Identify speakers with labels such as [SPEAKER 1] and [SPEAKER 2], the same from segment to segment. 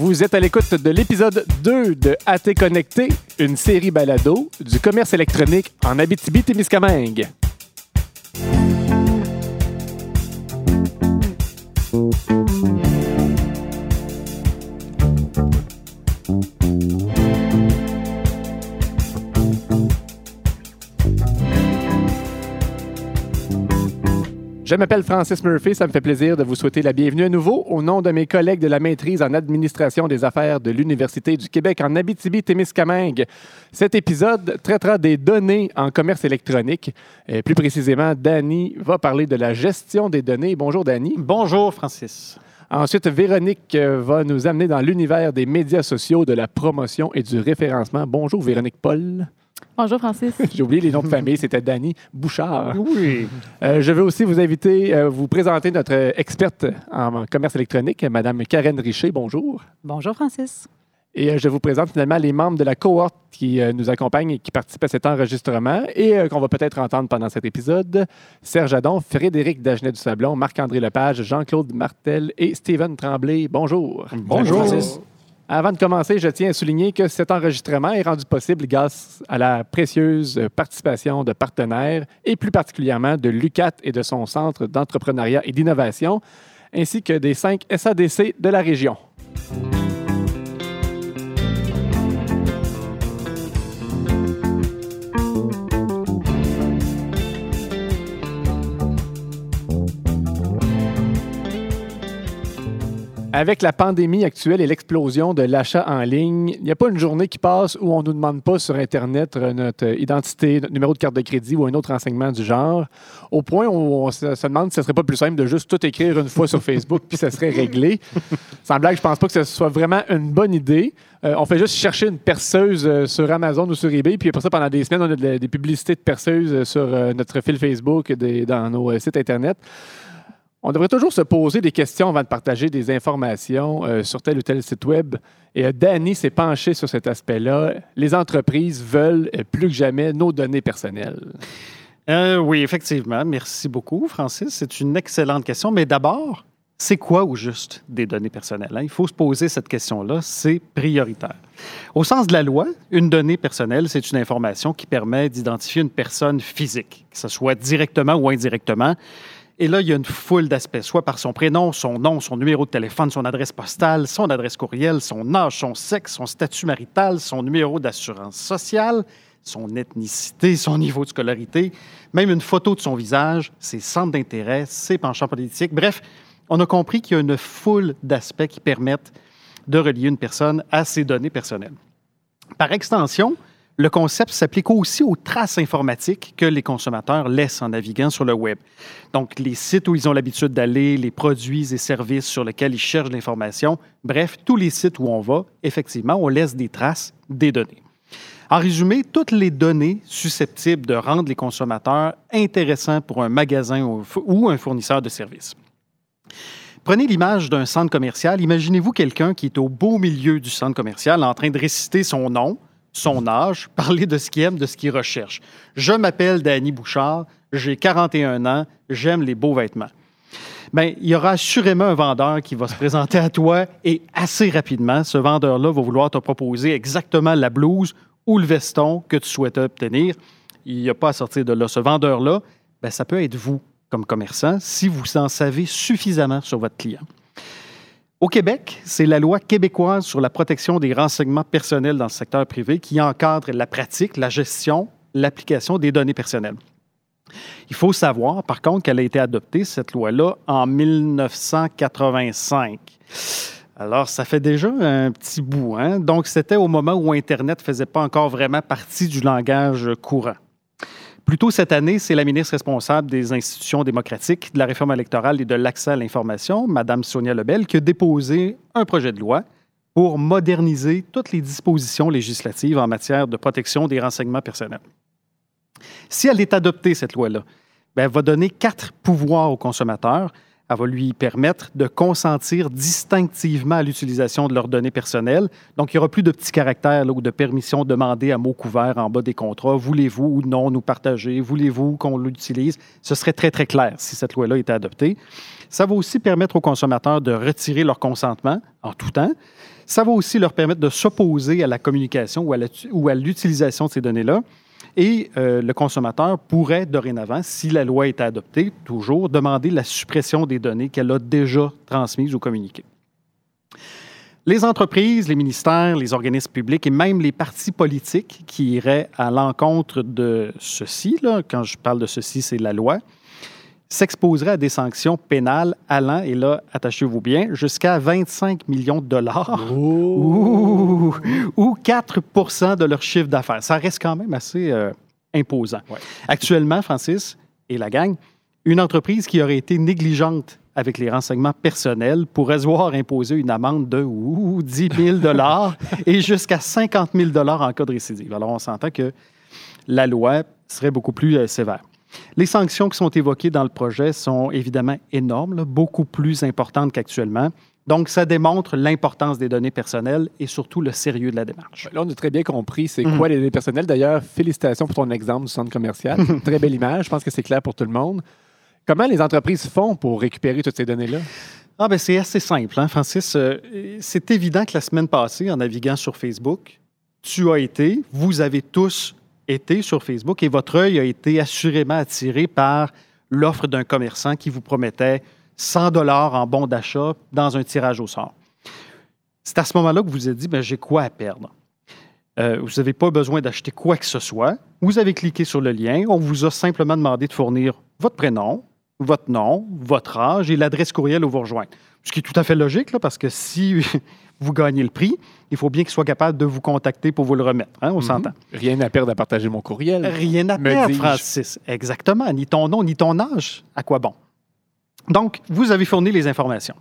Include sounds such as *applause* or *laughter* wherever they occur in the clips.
[SPEAKER 1] Vous êtes à l'écoute de l'épisode 2 de AT Connecté, une série balado du commerce électronique en Abitibi-Témiscamingue. Je m'appelle Francis Murphy, ça me fait plaisir de vous souhaiter la bienvenue à nouveau au nom de mes collègues de la maîtrise en administration des affaires de l'Université du Québec en Abitibi-Témiscamingue. Cet épisode traitera des données en commerce électronique. Et plus précisément, Danny va parler de la gestion des données. Bonjour Danny.
[SPEAKER 2] Bonjour Francis.
[SPEAKER 1] Ensuite, Véronique euh, va nous amener dans l'univers des médias sociaux, de la promotion et du référencement. Bonjour Véronique Paul.
[SPEAKER 3] Bonjour Francis. *laughs*
[SPEAKER 1] J'ai oublié les noms de famille, c'était Danny Bouchard.
[SPEAKER 2] Oui.
[SPEAKER 1] Euh, je veux aussi vous inviter, euh, vous présenter notre experte en commerce électronique, Madame Karen Richer. Bonjour.
[SPEAKER 3] Bonjour Francis.
[SPEAKER 1] Et euh, je vous présente finalement les membres de la cohorte qui euh, nous accompagnent et qui participent à cet enregistrement et euh, qu'on va peut-être entendre pendant cet épisode. Serge Adon, Frédéric Dagenet du Sablon, Marc-André Lepage, Jean-Claude Martel et Steven Tremblay. Bonjour.
[SPEAKER 2] Bonjour.
[SPEAKER 1] Avant de commencer, je tiens à souligner que cet enregistrement est rendu possible grâce à la précieuse participation de partenaires et plus particulièrement de l'UCAT et de son centre d'entrepreneuriat et d'innovation, ainsi que des cinq SADC de la région. Avec la pandémie actuelle et l'explosion de l'achat en ligne, il n'y a pas une journée qui passe où on ne nous demande pas sur Internet euh, notre identité, notre numéro de carte de crédit ou un autre renseignement du genre, au point où on se, demande si ce serait pas plus simple de juste tout écrire une fois sur Facebook puis ça serait réglé. Sans blague, je pense pas que ce soit vraiment une bonne idée. Euh, on fait juste chercher une perceuse euh, sur Amazon ou sur eBay, puis après ça, pendant des semaines, on a de- des publicités de perceuses euh, sur euh, notre fil Facebook, des- dans nos euh, sites Internet. On devrait toujours se poser des questions avant de partager des informations euh, sur tel ou tel site web. Et euh, Danny s'est penché sur cet aspect-là. Les entreprises veulent euh, plus que jamais nos données personnelles.
[SPEAKER 2] Euh, oui, effectivement. Merci beaucoup, Francis. C'est une excellente question. Mais d'abord, c'est quoi au juste des données personnelles? hein? Il faut se poser cette question-là. C'est prioritaire. Au sens de la loi, une donnée personnelle, c'est une information qui permet d'identifier une personne physique, que ce soit directement ou indirectement. Et là, il y a une foule d'aspects, soit par son prénom, son nom, son numéro de téléphone, son adresse postale, son adresse courriel, son âge, son sexe, son statut marital, son numéro d'assurance sociale, son ethnicité, son niveau de scolarité, même une photo de son visage, ses centres d'intérêt, ses penchants politiques. Bref, on a compris qu'il y a une foule d'aspects qui permettent de relier une personne à ses données personnelles. Par extension, le concept s'applique aussi aux traces informatiques que les consommateurs laissent en naviguant sur le web. Donc, les sites où ils ont l'habitude d'aller, les produits et services sur lesquels ils cherchent l'information, bref, tous les sites où on va, effectivement, on laisse des traces des données. En résumé, toutes les données susceptibles de rendre les consommateurs intéressants pour un magasin ou- un fournisseur de services. Prenez l'image d'un centre commercial. Imaginez-vous quelqu'un qui est au beau milieu du centre commercial en train de réciter son nom, son âge, *laughs* parler de ce qu'il aime, de ce qu'il recherche. Je m'appelle Danny Bouchard, j'ai 41 ans, j'aime les beaux vêtements. Bien, il y aura assurément un vendeur qui va se présenter à toi et assez rapidement, ce vendeur-là va vouloir te proposer exactement la blouse ou le veston que tu souhaitais obtenir. Il n'y a pas à sortir de là. Ce vendeur-là, ben, ça peut être vous comme commerçant si vous en savez suffisamment sur votre client. Au Québec, c'est la loi québécoise sur la protection des renseignements personnels dans le secteur privé qui encadre la pratique, la gestion, l'application des données personnelles. Il faut savoir, par contre, qu'elle a été adoptée, cette loi-là, en 1985. Alors, ça fait déjà un petit bout. Hein? Donc, c'était au moment où Internet ne faisait pas encore vraiment partie du langage courant. Plus tôt cette année, c'est la ministre responsable des institutions démocratiques, de la réforme électorale et de l'accès à l'information, Mme Sonia Lebel, qui a déposé un projet de loi pour moderniser toutes les dispositions législatives en matière de protection des renseignements personnels. Si elle est adoptée, cette loi-là, ben, elle va donner quatre pouvoirs aux consommateurs. Elle va lui permettre de consentir distinctivement à l'utilisation de leurs données personnelles. Donc, il n'y aura plus de petits caractères ou de permissions demandées à mots couverts en bas des contrats. Voulez-vous ou non nous partager? Voulez-vous qu'on l'utilise? Ce serait très, très clair si cette loi-là était adoptée. Ça va aussi permettre aux consommateurs de retirer leur consentement en tout temps. Ça va aussi leur permettre de s'opposer à la communication ou à l'utilisation de ces données-là. Et euh, le consommateur pourrait dorénavant, si la loi est adoptée, toujours demander la suppression des données qu'elle a déjà transmises ou communiquées. Les entreprises, les ministères, les organismes publics et même les partis politiques qui iraient à l'encontre de ceci, quand je parle de ceci, c'est la loi, s'exposeraient à des sanctions pénales allant, et là, attachez-vous bien, jusqu'à 25 millions de dollars Ouh, ou 4% de leur chiffre d'affaires. Ça reste quand même assez euh, imposant.
[SPEAKER 1] Ouais.
[SPEAKER 2] Actuellement, Francis et la gang, une entreprise qui aurait été négligente avec les renseignements personnels pourrait se voir imposer une amende de ouh, 10 000 *laughs* et jusqu'à 50 000 en cas de récidive. Alors, on s'entend que la loi serait beaucoup plus euh, sévère. Les sanctions qui sont évoquées dans le projet sont évidemment énormes, là, beaucoup plus importantes qu'actuellement. Donc, ça démontre l'importance des données personnelles et surtout le sérieux de la démarche.
[SPEAKER 1] Là, on a très bien compris c'est
[SPEAKER 2] Mhm.
[SPEAKER 1] quoi les données personnelles. D'ailleurs, félicitations pour ton exemple du centre commercial. *laughs* très belle image. Je pense que c'est clair pour tout le monde. Comment les entreprises font pour récupérer toutes ces données-là?
[SPEAKER 2] Ah ben c'est assez simple, hein, Francis. Euh, c'est évident que la semaine passée, en naviguant sur Facebook, tu as été, vous avez tous été sur Facebook et votre œil a été assurément attiré par l'offre d'un commerçant qui vous promettait 100 dollars en bon d'achat dans un tirage au sort. C'est à ce moment-là que vous vous êtes dit, ben, j'ai quoi à perdre? Euh, vous n'avez pas besoin d'acheter quoi que ce soit. Vous avez cliqué sur le lien. On vous a simplement demandé de fournir votre prénom, votre nom, votre âge et l'adresse courriel où vous rejoindre. Ce qui est tout à fait logique, là, parce que si *laughs* vous gagnez le prix, il faut bien qu'il soit capable de vous contacter pour vous le remettre. hein, on
[SPEAKER 1] Mhm.
[SPEAKER 2] s'entend.
[SPEAKER 1] Rien à perdre à partager mon courriel.
[SPEAKER 2] Rien à perdre. Francis. Exactement. Ni ton nom, ni ton âge. À quoi bon? Donc, vous avez fourni les informations.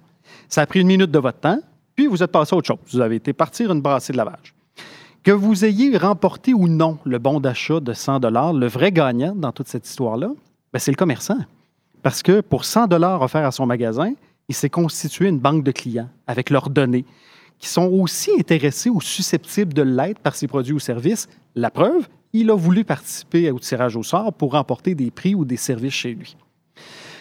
[SPEAKER 2] Ça a pris une minute de votre temps, puis vous êtes passé à autre chose. Vous avez été partir une brassée de lavage. Que vous ayez remporté ou non le bon d'achat de 100 le vrai gagnant dans toute cette histoire-là, ben, c'est le commerçant. Parce que pour 100 offerts à son magasin, il s'est constitué une banque de clients avec leurs données qui sont aussi intéressés ou susceptibles de l'être par ses produits ou services. La preuve, il a voulu participer au tirage au sort pour remporter des prix ou des services chez lui.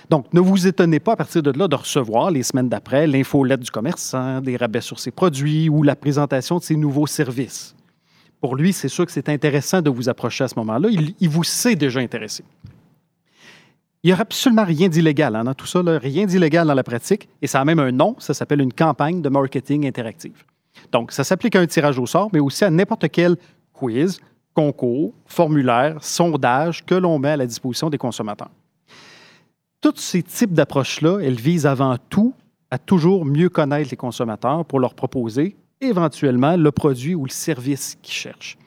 [SPEAKER 2] Donc, ne vous étonnez pas à partir de là de recevoir les semaines d'après l'infolette du commerçant, des rabais sur ses produits ou la présentation de ses nouveaux services. Pour lui, c'est sûr que c'est intéressant de vous approcher à ce moment-là. Il, il vous sait déjà intéressé. Il n'y a absolument rien d'illégal hein, dans tout ça, rien d'illégal dans la pratique, et ça a même un nom, ça s'appelle une campagne de marketing interactive. Donc, ça s'applique à un tirage au sort, mais aussi à n'importe quel quiz, concours, formulaire, sondage que l'on met à la disposition des consommateurs. Tous ces types d'approches-là, elles visent avant tout à toujours mieux connaître les consommateurs pour leur proposer éventuellement le produit ou le service qu'ils cherchent.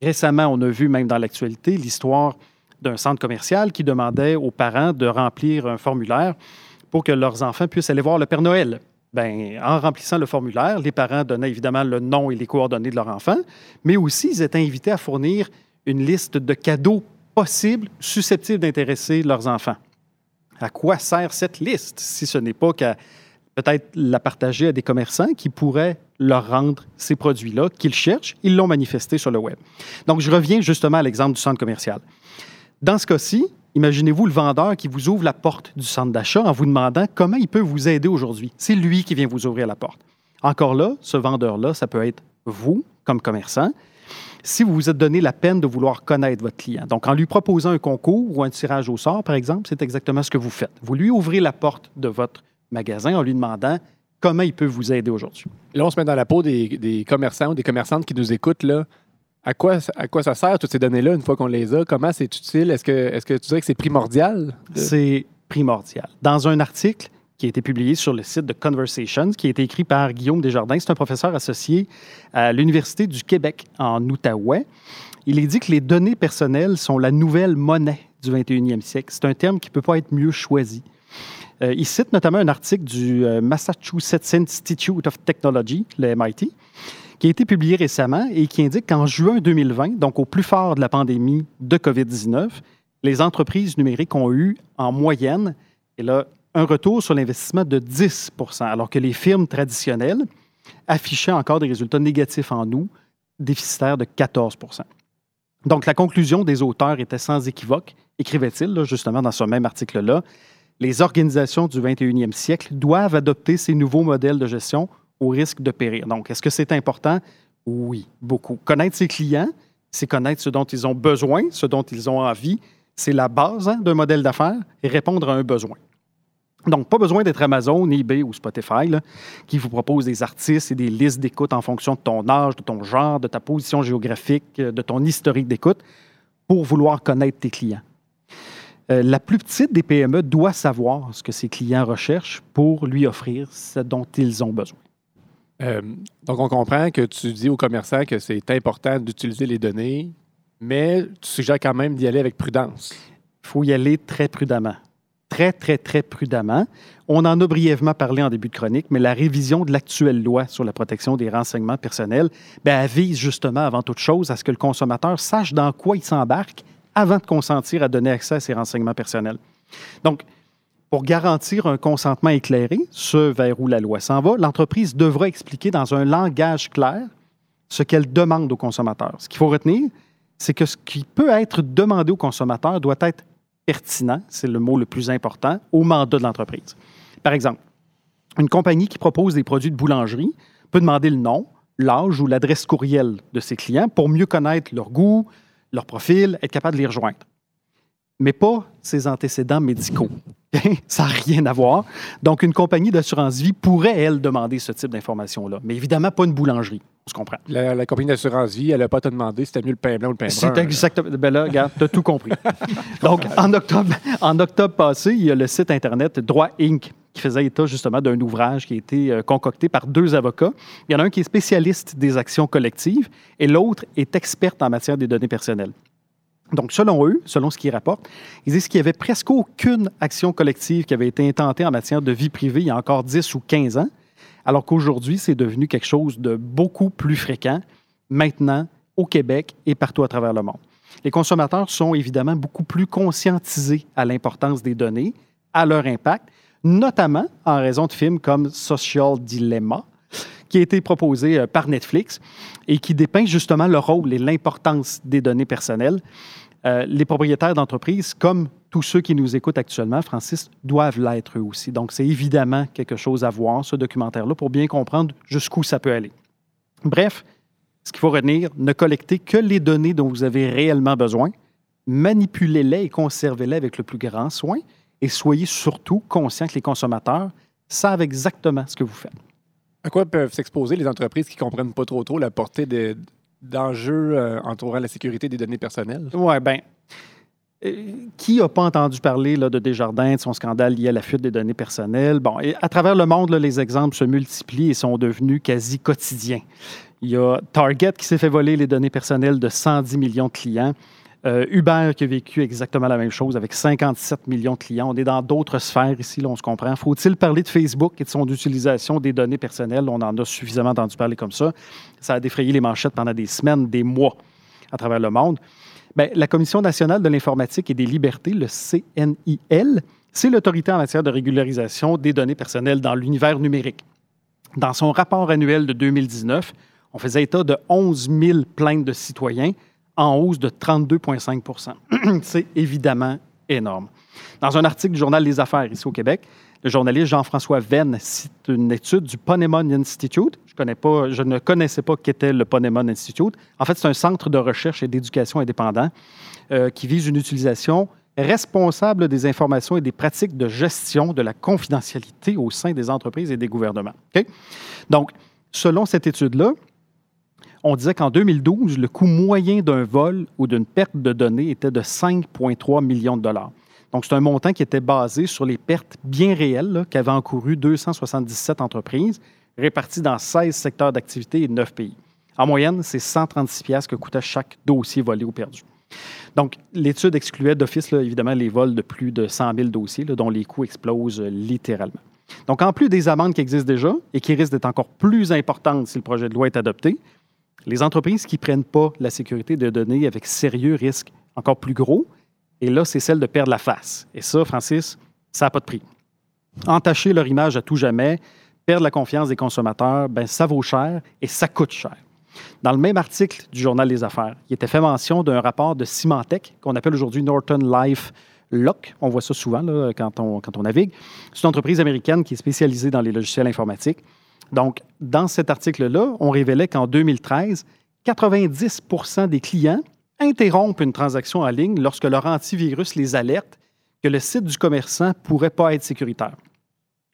[SPEAKER 2] Récemment, on a vu même dans l'actualité l'histoire d'un centre commercial qui demandait aux parents de remplir un formulaire pour que leurs enfants puissent aller voir le Père Noël. Ben, en remplissant le formulaire, les parents donnaient évidemment le nom et les coordonnées de leur enfant, mais aussi ils étaient invités à fournir une liste de cadeaux possibles susceptibles d'intéresser leurs enfants. À quoi sert cette liste si ce n'est pas qu'à peut-être la partager à des commerçants qui pourraient leur rendre ces produits-là qu'ils cherchent? Ils l'ont manifesté sur le web. Donc, je reviens justement à l'exemple du centre commercial. Dans ce cas-ci, imaginez-vous le vendeur qui vous ouvre la porte du centre d'achat en vous demandant comment il peut vous aider aujourd'hui. C'est lui qui vient vous ouvrir la porte. Encore là, ce vendeur-là, ça peut être vous, comme commerçant, si vous vous êtes donné la peine de vouloir connaître votre client. Donc, en lui proposant un concours ou un tirage au sort, par exemple, c'est exactement ce que vous faites. Vous lui ouvrez la porte de votre magasin en lui demandant comment il peut vous aider aujourd'hui.
[SPEAKER 1] Là, on se met dans la peau des, commerçants ou des commerçantes qui nous écoutent. Là. À, quoi, à quoi ça sert, toutes ces données-là, une fois qu'on les a? Comment c'est utile? Est-ce que, est que tu dirais que c'est primordial?
[SPEAKER 2] C'est primordial. Dans un article qui a été publié sur le site de Conversations, qui a été écrit par Guillaume Desjardins, c'est un professeur associé à l'Université du Québec en Outaouais. Il est dit que les données personnelles sont la nouvelle monnaie du 21e siècle. C'est un terme qui ne peut pas être mieux choisi. Euh, il cite notamment un article du euh, Massachusetts Institute of Technology, le MIT, qui a été publié récemment et qui indique qu'en juin 2020, donc au plus fort de la pandémie de COVID-19, les entreprises numériques ont eu en moyenne, et là, un retour sur l'investissement de 10 alors que les firmes traditionnelles affichaient encore des résultats négatifs en août, déficitaires de 14% Donc, la conclusion des auteurs était sans équivoque, écrivait-il justement dans ce même article-là. Les organisations du 21e siècle doivent adopter ces nouveaux modèles de gestion au risque de périr. Donc, est-ce que c'est important? Oui, beaucoup. Connaître ses clients, c'est connaître ce dont ils ont besoin, ce dont ils ont envie. C'est la base hein, d'un modèle d'affaires et répondre à un besoin. Donc, pas besoin d'être Amazon, eBay ou Spotify qui vous propose des artistes et des listes d'écoute en fonction de ton âge, de ton genre, de ta position géographique, de ton historique d'écoute pour vouloir connaître tes clients. Euh, la plus petite des PME doit savoir ce que ses clients recherchent pour lui offrir ce dont ils ont besoin.
[SPEAKER 1] Euh, donc, on comprend que tu dis aux commerçants que c'est important d'utiliser les données, mais tu suggères quand même d'y aller avec prudence.
[SPEAKER 2] Il faut y aller très prudemment. Très, très, très prudemment. On en a brièvement parlé en début de chronique, mais la révision de l'actuelle loi sur la protection des renseignements personnels, ben, elle vise justement avant toute chose à ce que le consommateur sache dans quoi il s'embarque avant de consentir à donner accès à ces renseignements personnels. Donc, pour garantir un consentement éclairé, ce vers où la loi s'en va, l'entreprise devra expliquer dans un langage clair ce qu'elle demande au consommateur. Ce qu'il faut retenir, c'est que ce qui peut être demandé au consommateur doit être pertinent, c'est le mot le plus important, au mandat de l'entreprise. Par exemple, une compagnie qui propose des produits de boulangerie peut demander le nom, l'âge ou l'adresse courriel de ses clients pour mieux connaître leur goût, leur profil, être capable de les rejoindre mais pas ses antécédents médicaux. *laughs* Ça n'a rien à voir. Donc, une compagnie d'assurance vie pourrait, elle, demander ce type d'informations-là. Mais évidemment, pas une boulangerie. On se comprend.
[SPEAKER 1] La, compagnie d'assurance vie, elle n'a pas te demandé si c'était mieux le pain blanc ou le pain brun.
[SPEAKER 2] C'est exactement. Ben là, regarde, tu as tout compris. *laughs* Donc, en octobre, en octobre passé, il y a le site Internet Droit Inc. qui faisait état justement d'un ouvrage qui a été euh, concocté par deux avocats. Il y en a un qui est spécialiste des actions collectives et l'autre est experte en matière des données personnelles. Donc, selon eux, selon ce qu'ils rapportent, ils disent qu'il n'y avait presque aucune action collective qui avait été intentée en matière de vie privée il y a encore 10 ou 15 ans, alors qu'aujourd'hui, c'est devenu quelque chose de beaucoup plus fréquent maintenant au Québec et partout à travers le monde. Les consommateurs sont évidemment beaucoup plus conscientisés à l'importance des données, à leur impact, notamment en raison de films comme Social Dilemma, qui a été proposé euh, par Netflix et qui dépeint justement le rôle et l'importance des données personnelles. Euh, les propriétaires d'entreprises, comme tous ceux qui nous écoutent actuellement, Francis, doivent l'être eux aussi. Donc, c'est évidemment quelque chose à voir, ce documentaire-là, pour bien comprendre jusqu'où ça peut aller. Bref, ce qu'il faut retenir, ne collectez que les données dont vous avez réellement besoin, manipulez-les et conservez-les avec le plus grand soin, et soyez surtout conscients que les consommateurs savent exactement ce que vous faites.
[SPEAKER 1] À quoi peuvent s'exposer les entreprises qui ne comprennent pas trop trop la portée d'enjeux euh, entourant la sécurité des données personnelles?
[SPEAKER 2] Oui, bien. Euh, qui n'a pas entendu parler là, de Desjardins, de son scandale lié à la fuite des données personnelles? Bon, à travers le monde, les exemples se multiplient et sont devenus quasi quotidiens. Il y a Target qui s'est fait voler les données personnelles de 110 millions de clients. Euh, Uber qui a vécu exactement la même chose avec 57 millions de clients. On est dans d'autres sphères ici, on se comprend. Faut-il parler de Facebook et de son utilisation des données personnelles? On en a suffisamment entendu parler comme ça. Ça a défrayé les manchettes pendant des semaines, des mois à travers le monde. Bien, la Commission nationale de l'informatique et des libertés, le CNIL, c'est l'autorité en matière de régularisation des données personnelles dans l'univers numérique. Dans son rapport annuel de 2019, on faisait état de 11 000 plaintes de citoyens en hausse de 32,5% *clears throat* C'est évidemment énorme. Dans un article du journal Les Affaires ici au Québec, le journaliste Jean-François Venn cite une étude du Ponemon Institute. Je ne connaissais pas qu'était le Ponemon Institute. En fait, c'est un centre de recherche et d'éducation indépendant euh, qui vise une utilisation responsable des informations et des pratiques de gestion de la confidentialité au sein des entreprises et des gouvernements. Donc, selon cette étude-là, on disait qu'en 2012, le coût moyen d'un vol ou d'une perte de données était de 5,3 millions de dollars. Donc, c'est un montant qui était basé sur les pertes bien réelles qu'avaient encourues 277 entreprises réparties dans 16 secteurs d'activité et 9 pays. En moyenne, c'est 136 pièces que coûtait chaque dossier volé ou perdu. Donc, l'étude excluait d'office, évidemment, les vols de plus de 100 000 dossiers, dont les coûts explosent littéralement. Donc, en plus des amendes qui existent déjà et qui risquent d'être encore plus importantes si le projet de loi est adopté, les entreprises qui ne prennent pas la sécurité de données avec sérieux risquent encore plus gros. Et là, c'est celle de perdre la face. Et ça, Francis, ça n'a pas de prix. Entacher leur image à tout jamais, perdre la confiance des consommateurs, ben, ça vaut cher et ça coûte cher. Dans le même article du Journal des Affaires, il était fait mention d'un rapport de Symantec, qu'on appelle aujourd'hui Norton Life Lock. On voit ça souvent quand, on, quand on navigue. C'est une entreprise américaine qui est spécialisée dans les logiciels informatiques. Donc, dans cet article-là, on révélait qu'en 2013, 90% des clients interrompent une transaction en ligne lorsque leur antivirus les alerte que le site du commerçant pourrait pas être sécuritaire.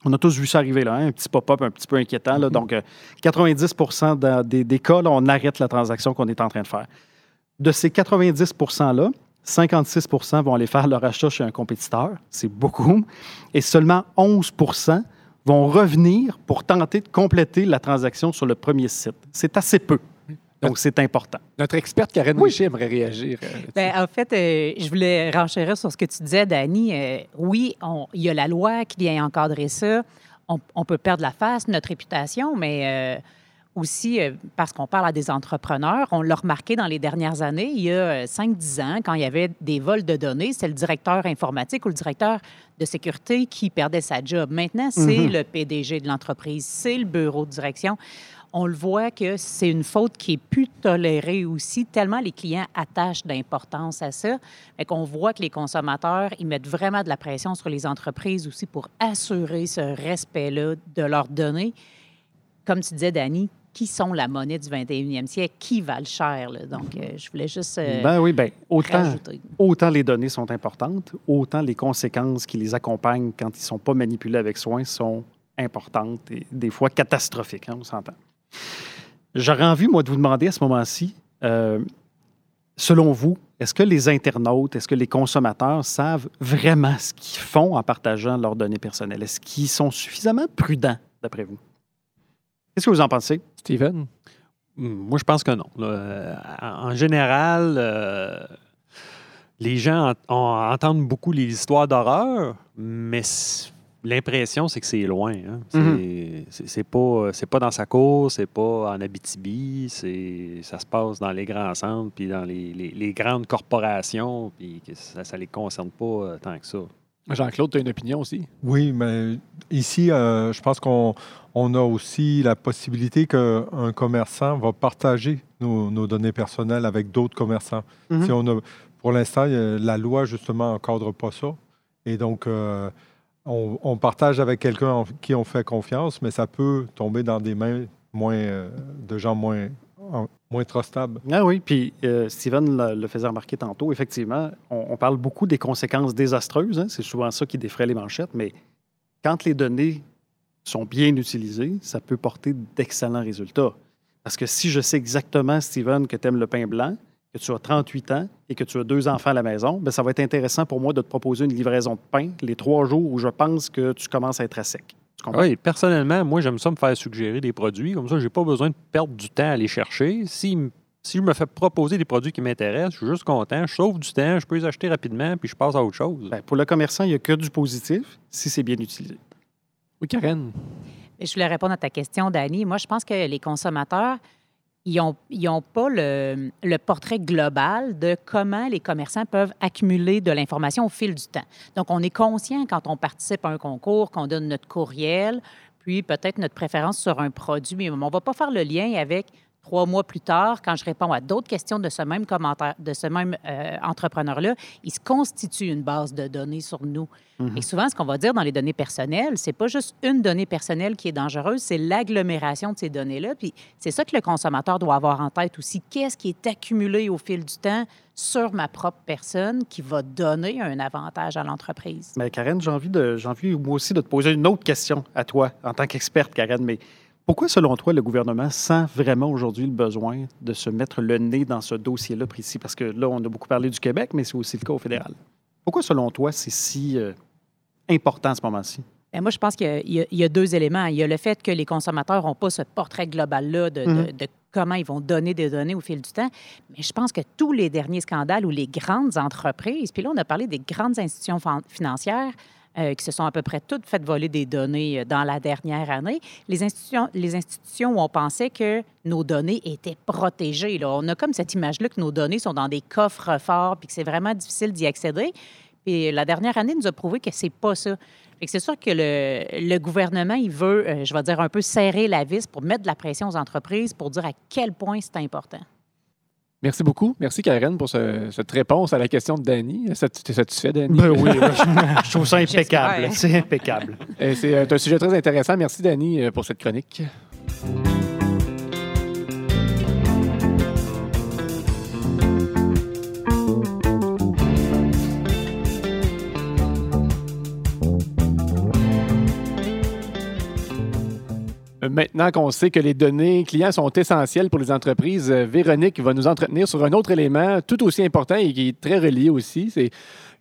[SPEAKER 2] On a tous vu ça arriver, là, hein, un petit pop-up un petit peu inquiétant. Là. Donc, euh, 90 dans des, des cas, là, on arrête la transaction qu'on est en train de faire. De ces 90 %-là, 56% vont aller faire leur achat chez un compétiteur. C'est beaucoup. Et seulement 11 vont revenir pour tenter de compléter la transaction sur le premier site. C'est assez peu. Donc, c'est important.
[SPEAKER 1] Notre experte Karen
[SPEAKER 2] Oui.
[SPEAKER 1] Richer aimerait réagir. euh.
[SPEAKER 3] Ben, en fait, euh, je voulais renchérir sur ce que tu disais, Dani. Euh, oui, on- il y a la loi qui vient encadrer ça. On, on peut perdre la face, notre réputation, mais euh, aussi euh, parce qu'on parle à des entrepreneurs. On l'a remarqué dans les dernières années, il y a euh, 5-10 ans, quand il y avait des vols de données, c'est le directeur informatique ou le directeur de sécurité qui perdait sa job. Maintenant, c'est
[SPEAKER 2] Mhm.
[SPEAKER 3] le PDG de l'entreprise, c'est le bureau de direction on le voit que c'est une faute qui est plus tolérée aussi, tellement les clients attachent d'importance à ça. Fait qu'on voit que les consommateurs, ils mettent vraiment de la pression sur les entreprises aussi pour assurer ce respect-là de leurs données. Comme tu disais, Dani, qui sont la monnaie du 21e siècle? Qui valent cher? là? Donc, euh, je voulais juste euh,
[SPEAKER 2] ben oui, ben, autant,
[SPEAKER 3] rajouter.
[SPEAKER 2] autant les données sont importantes, autant les conséquences qui les accompagnent quand ils ne sont pas manipulés avec soin sont importantes et des fois catastrophiques, hein, on s'entend. J'aurais envie, moi, de vous demander à ce moment-ci, euh, selon vous, est-ce que les internautes, est-ce que les consommateurs savent vraiment ce qu'ils font en partageant leurs données personnelles? Est-ce qu'ils sont suffisamment prudents, d'après vous? Qu'est-ce que vous en pensez?
[SPEAKER 1] Steven?
[SPEAKER 4] Hmm, Moi, je pense que non. Euh, En général, euh, les gens ent- en- entendent beaucoup les histoires d'horreur, mais l'impression, c'est que c'est loin. hein. C'est
[SPEAKER 2] Mhm.
[SPEAKER 4] c'est- pas, c'est pas dans sa cour, c'est pas en Abitibi, c'est- ça se passe dans les grands centres, puis dans les, les- les grandes corporations, puis que ça ne les concerne pas euh, tant que ça.
[SPEAKER 1] Jean-Claude, tu as une opinion aussi?
[SPEAKER 5] Oui, mais ici, euh, je pense qu'on on a aussi la possibilité qu'un commerçant va partager nos, nos données personnelles avec d'autres commerçants.
[SPEAKER 2] Mhm.
[SPEAKER 5] Si on a, pour l'instant, a- la loi, justement, n'encadre pas ça. Et donc, euh, on, on partage avec quelqu'un en qui on fait confiance, mais ça peut tomber dans des mains moins, euh, de gens moins, en- moins trustables.
[SPEAKER 2] Ah oui, puis euh, Steven le, le faisait remarquer tantôt. Effectivement, on, on parle beaucoup des conséquences désastreuses. hein. C'est souvent ça qui défraie les manchettes, mais quand les données sont bien utilisées, ça peut porter d'excellents résultats. Parce que si je sais exactement, Steven, que tu aimes le pain blanc, que tu as 38 ans et que tu as deux enfants à la maison, ben ça va être intéressant pour moi de te proposer une livraison de pain les trois jours où je pense que tu commences à être à sec.
[SPEAKER 4] Oui, personnellement, moi, j'aime ça me faire suggérer des produits. Comme ça, je n'ai pas besoin de perdre du temps à aller chercher. Si, si je me fais proposer des produits qui m'intéressent, je suis juste content, je sauve du temps, je peux les acheter rapidement, puis je passe à autre chose.
[SPEAKER 2] Ben, pour le commerçant, il n'y a que du positif si c'est bien utilisé.
[SPEAKER 1] Oui, Karen?
[SPEAKER 3] Je voulais répondre à ta question, Dani. Moi, je pense que les consommateurs, ils n'ont pas le portrait global de comment les commerçants peuvent accumuler de l'information au fil du temps. Donc, on est conscient quand on participe à un concours, qu'on donne notre courriel, puis peut-être notre préférence sur un produit, mais on ne va pas faire le lien avec trois mois plus tard, quand je réponds à d'autres questions de ce même commentaire, de ce même euh, entrepreneur-là, il se constitue une base de données sur nous. Et souvent, ce qu'on va dire dans les données personnelles, c'est pas juste une donnée personnelle qui est dangereuse, c'est l'agglomération de ces données-là. Puis c'est ça que le consommateur doit avoir en tête aussi. Qu'est-ce qui est accumulé au fil du temps sur ma propre personne qui va donner un avantage à l'entreprise?
[SPEAKER 2] Mais Karen, j'ai envie, de, j'ai envie moi aussi de te poser une autre question à toi, en tant qu'experte, Karen. Mais pourquoi, selon toi, le gouvernement sent vraiment aujourd'hui le besoin de se mettre le nez dans ce dossier-là précis? Parce que là, on a beaucoup parlé du Québec, mais c'est aussi le cas au fédéral. Pourquoi, selon toi, c'est si euh, important à ce moment-ci?
[SPEAKER 3] Bien, moi, je pense qu'il y a- y, deux éléments. Il y a le fait que les consommateurs n'ont pas ce portrait global-là de, de-
[SPEAKER 2] Mhm.
[SPEAKER 3] de comment ils vont donner des données au fil du temps. Mais je pense que tous les derniers scandales où les grandes entreprises, puis là, on a parlé des grandes institutions fin- financières euh, qui se sont à peu près toutes faites voler des données euh, dans la dernière année, les institutions, les institutions où on pensait que nos données étaient protégées. Là. On a comme cette image-là que nos données sont dans des coffres forts puis que c'est vraiment difficile d'y accéder. Puis la dernière année nous a prouvé que c'est pas ça. C'est sûr que le, le gouvernement, il veut, euh, je vais dire, un peu serrer la vis pour mettre de la pression aux entreprises pour dire à quel point c'est important.
[SPEAKER 1] Merci beaucoup. Merci, Karen, pour ce- cette réponse à la question de Danny. Ça, tu t'es satisfait, Danny?
[SPEAKER 2] Ben oui, *laughs* je trouve ça impeccable. C'est impeccable.
[SPEAKER 1] Euh, C'est un sujet très intéressant. Merci, Danny, euh, pour cette chronique. Maintenant qu'on sait que les données clients sont essentielles pour les entreprises, euh, Véronique va nous entretenir sur un autre élément tout aussi important et qui est très relié aussi. C'est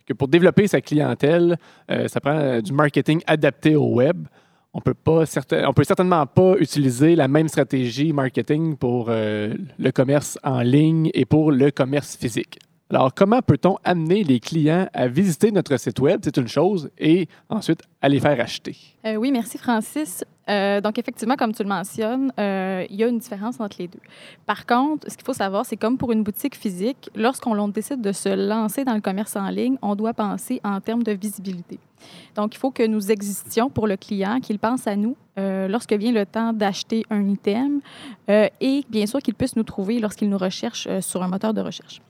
[SPEAKER 1] que pour développer sa clientèle, euh, ça prend euh, du marketing adapté au web. On peut pas certain- on peut certainement pas utiliser la même stratégie marketing pour euh, le commerce en ligne et pour le commerce physique. Alors, comment peut-on amener les clients à visiter notre site web, c'est une chose, et ensuite à les faire acheter?
[SPEAKER 6] Euh, oui, merci Francis. Euh, donc effectivement, comme tu le mentionnes, euh, il y a une différence entre les deux. Par contre, ce qu'il faut savoir, c'est comme pour une boutique physique, lorsqu'on décide de se lancer dans le commerce en ligne, on doit penser en termes de visibilité. Donc, il faut que nous existions pour le client, qu'il pense à nous euh, lorsque vient le temps d'acheter un item et bien sûr qu'il puisse nous trouver lorsqu'il nous recherche sur un moteur de recherche.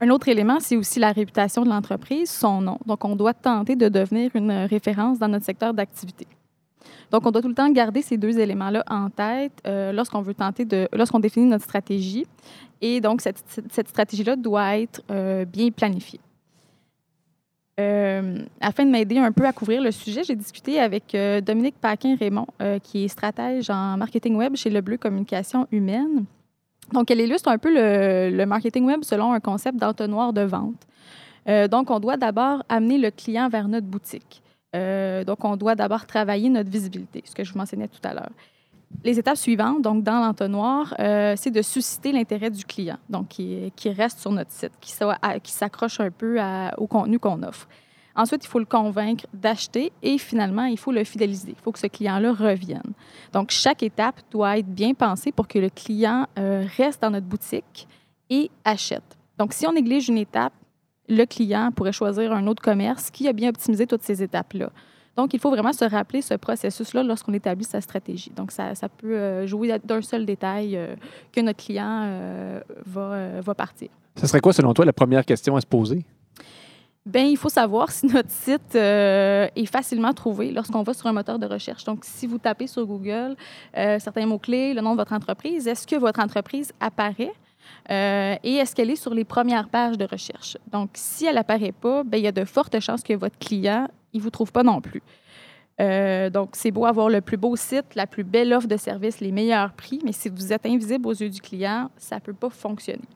[SPEAKER 6] Un autre élément, c'est aussi la réputation de l'entreprise, son nom. Donc, on doit tenter de devenir une référence dans notre secteur d'activité. Donc, on doit tout le temps garder ces deux éléments-là en tête euh, lorsqu'on veut tenter lorsqu'on définit notre stratégie. Et donc, cette, stratégie-là doit être euh, bien planifiée. Euh, afin de m'aider un peu à couvrir le sujet, j'ai discuté avec Dominique Paquin-Raymond, qui est stratège en marketing web chez Le Bleu Communication Humaine. Donc, elle illustre un peu le, marketing web selon un concept d'entonnoir de vente. Donc, on doit d'abord amener le client vers notre boutique. Euh, donc, on doit d'abord travailler notre visibilité, ce que je vous mentionnais tout à l'heure. Les étapes suivantes, donc dans l'entonnoir, euh, c'est de susciter l'intérêt du client, donc qui, reste sur notre site, qui, s'accroche un peu au contenu qu'on offre. Ensuite, il faut le convaincre d'acheter et finalement, il faut le fidéliser. Il faut que ce client-là revienne. Donc, chaque étape doit être bien pensée pour que le client euh, reste dans notre boutique et achète. Donc, si on néglige une étape, le client pourrait choisir un autre commerce qui a bien optimisé toutes ces étapes-là. Donc, il faut vraiment se rappeler ce processus-là lorsqu'on établit sa stratégie. Donc, ça, ça peut euh, jouer d'un seul détail euh, que notre client euh, va, euh, va partir.
[SPEAKER 1] Ce serait quoi, selon toi, la première question à se poser?
[SPEAKER 6] Bien, il faut savoir si notre site est facilement trouvé lorsqu'on va sur un moteur de recherche. Donc, si vous tapez sur Google certains mots-clés, le nom de votre entreprise, est-ce que votre entreprise apparaît? Euh, et est-ce qu'elle est sur les premières pages de recherche? Donc, si elle n'apparaît pas, bien, il y a de fortes chances que votre client ne vous trouve pas non plus. Euh, donc, c'est beau avoir le plus beau site, la plus belle offre de service, les meilleurs prix, mais si vous êtes invisible aux yeux du client, ça ne peut pas fonctionner.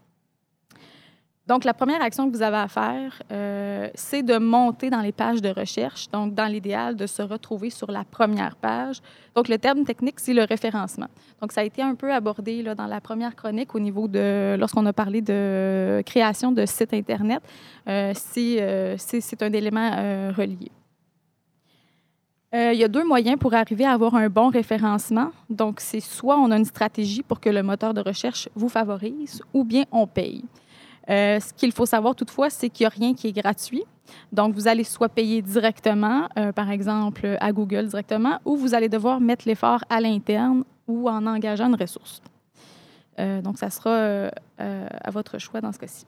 [SPEAKER 6] Donc, la première action que vous avez à faire, euh, c'est de monter dans les pages de recherche. Donc, dans l'idéal, de se retrouver sur la première page. Donc, le terme technique, c'est le référencement. Donc, ça a été un peu abordé là, dans la première chronique au niveau de, lorsqu'on a parlé de création de sites Internet. Euh, c'est, euh, c'est, c'est un élément relié. Il y a deux moyens pour arriver à avoir un bon référencement. Donc, c'est soit on a une stratégie pour que le moteur de recherche vous favorise, ou bien on paye. Euh, ce qu'il faut savoir toutefois, c'est qu'il n'y a rien qui est gratuit. Donc, vous allez soit payer directement, euh, par exemple à Google directement, ou vous allez devoir mettre l'effort à l'interne ou en engageant une ressource. Euh, donc, ça sera à votre choix dans ce cas-ci.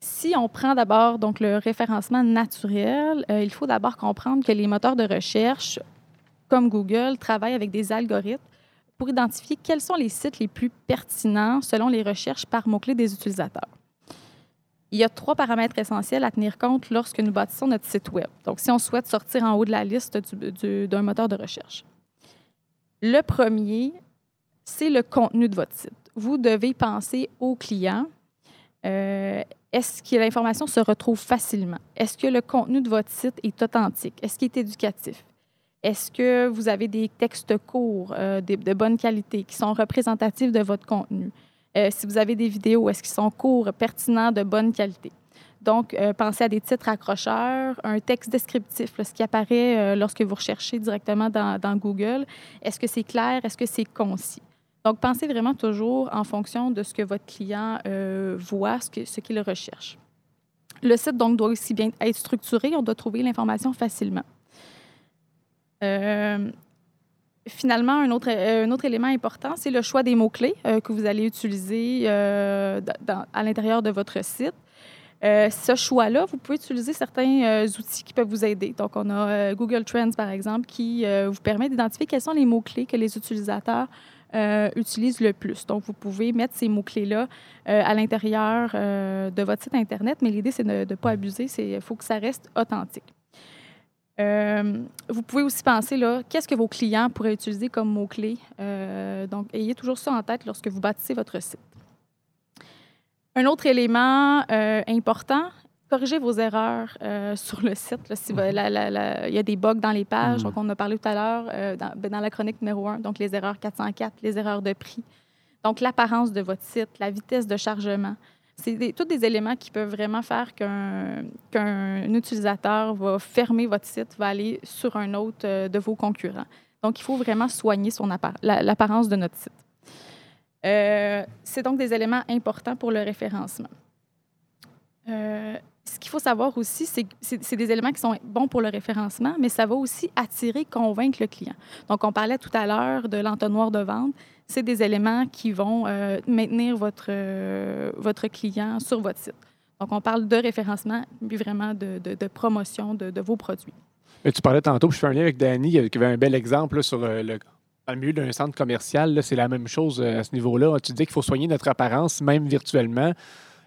[SPEAKER 6] Si on prend d'abord donc le référencement naturel, il faut d'abord comprendre que les moteurs de recherche, comme Google, travaillent avec des algorithmes pour identifier quels sont les sites les plus pertinents selon les recherches par mots-clés des utilisateurs. Il y a trois paramètres essentiels à tenir compte lorsque nous bâtissons notre site Web. Donc, si on souhaite sortir en haut de la liste du- du- d'un moteur de recherche. Le premier, c'est le contenu de votre site. Vous devez penser au client. Euh, Est-ce que l'information se retrouve facilement? Est-ce que le contenu de votre site est authentique? Est-ce qu'il est éducatif? Est-ce que vous avez des textes courts euh, de bonne qualité qui sont représentatifs de votre contenu? Euh, si vous avez des vidéos, est-ce qu'ils sont courts, pertinents, de bonne qualité? Donc, euh, pensez à des titres accrocheurs, un texte descriptif, ce qui apparaît euh, lorsque vous recherchez directement dans, Google. Est-ce que c'est clair? Est-ce que c'est concis? Donc, pensez vraiment toujours en fonction de ce que votre client voit, ce qu'il recherche. Le site, donc, doit aussi bien être structuré. On doit trouver l'information facilement. Finalement, un autre, euh, un autre élément important, c'est le choix des mots-clés euh, que vous allez utiliser euh, à l'intérieur de votre site. Ce choix-là, vous pouvez utiliser certains outils qui peuvent vous aider. Donc, on a Google Trends, par exemple, qui vous permet d'identifier quels sont les mots-clés que les utilisateurs utilisent le plus. Donc, vous pouvez mettre ces mots-clés-là à l'intérieur de votre site Internet, mais l'idée, c'est de ne pas abuser. Il faut que ça reste authentique. Euh, vous pouvez aussi penser, là, qu'est-ce que vos clients pourraient utiliser comme mots-clés. Euh, donc, ayez toujours ça en tête lorsque vous bâtissez votre site. Un autre élément euh, important, corrigez vos erreurs *laughs* sur le site. là. si va- la- la- la- il y a des bugs dans les pages,
[SPEAKER 4] Mhm.
[SPEAKER 6] donc on en a parlé tout à l'heure dans, ben, dans la chronique numéro 1, donc les erreurs 404, les erreurs de prix. Donc, l'apparence de votre site, la vitesse de chargement. C'est tous des éléments qui peuvent vraiment faire qu'un utilisateur va fermer votre site, va aller sur un autre euh, de vos concurrents. Donc, il faut vraiment soigner l'apparence de notre site. Euh, c'est donc des éléments importants pour le référencement. Euh, ce qu'il faut savoir aussi, c'est que c'est des éléments qui sont bons pour le référencement, mais ça va aussi attirer, convaincre le client. Donc, on parlait tout à l'heure de l'entonnoir de vente. C'est des éléments qui vont euh, maintenir votre, euh, votre client sur votre site. Donc, on parle de référencement, puis vraiment de, de- promotion de, vos produits.
[SPEAKER 1] Et tu parlais tantôt, je fais un lien avec Danny, euh, qui avait un bel exemple sur le, dans d'un centre commercial. C'est la même chose à ce niveau-là. Tu dis qu'il faut soigner notre apparence, même virtuellement.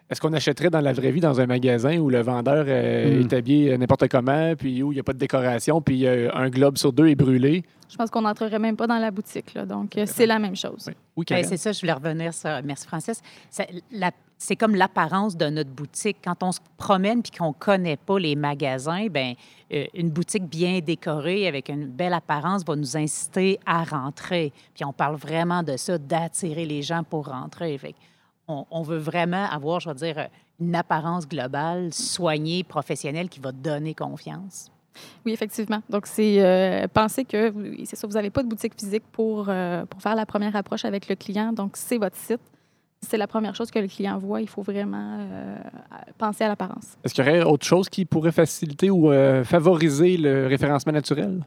[SPEAKER 1] Est-ce qu'on achèterait dans la vraie vie dans un magasin où le vendeur euh,
[SPEAKER 4] Hmm.
[SPEAKER 1] est habillé euh, n'importe comment, puis où il n'y a pas de décoration, puis euh, un globe sur deux est brûlé?
[SPEAKER 6] Je pense qu'on n'entrerait même pas dans la boutique. Là, donc, euh, c'est la même chose.
[SPEAKER 1] Oui, oui
[SPEAKER 3] Ben, c'est ça, je voulais revenir sur. Merci, Francis. C'est comme l'apparence de notre boutique. Quand on se promène puis qu'on ne connaît pas les magasins, ben euh, une boutique bien décorée avec une belle apparence va nous inciter à rentrer. Puis on parle vraiment de ça, d'attirer les gens pour rentrer. Fait que on, on veut vraiment avoir, je veux dire, une apparence globale, soignée, professionnelle qui va donner confiance.
[SPEAKER 6] Oui, effectivement. Donc, c'est euh, penser que, vous- c'est ça, vous n'avez pas de boutique physique pour, euh, pour faire la première approche avec le client. Donc, c'est votre site. C'est la première chose que le client voit. Il faut vraiment euh, penser à l'apparence.
[SPEAKER 1] Est-ce qu'il y aurait autre chose qui pourrait faciliter ou euh, favoriser le référencement naturel?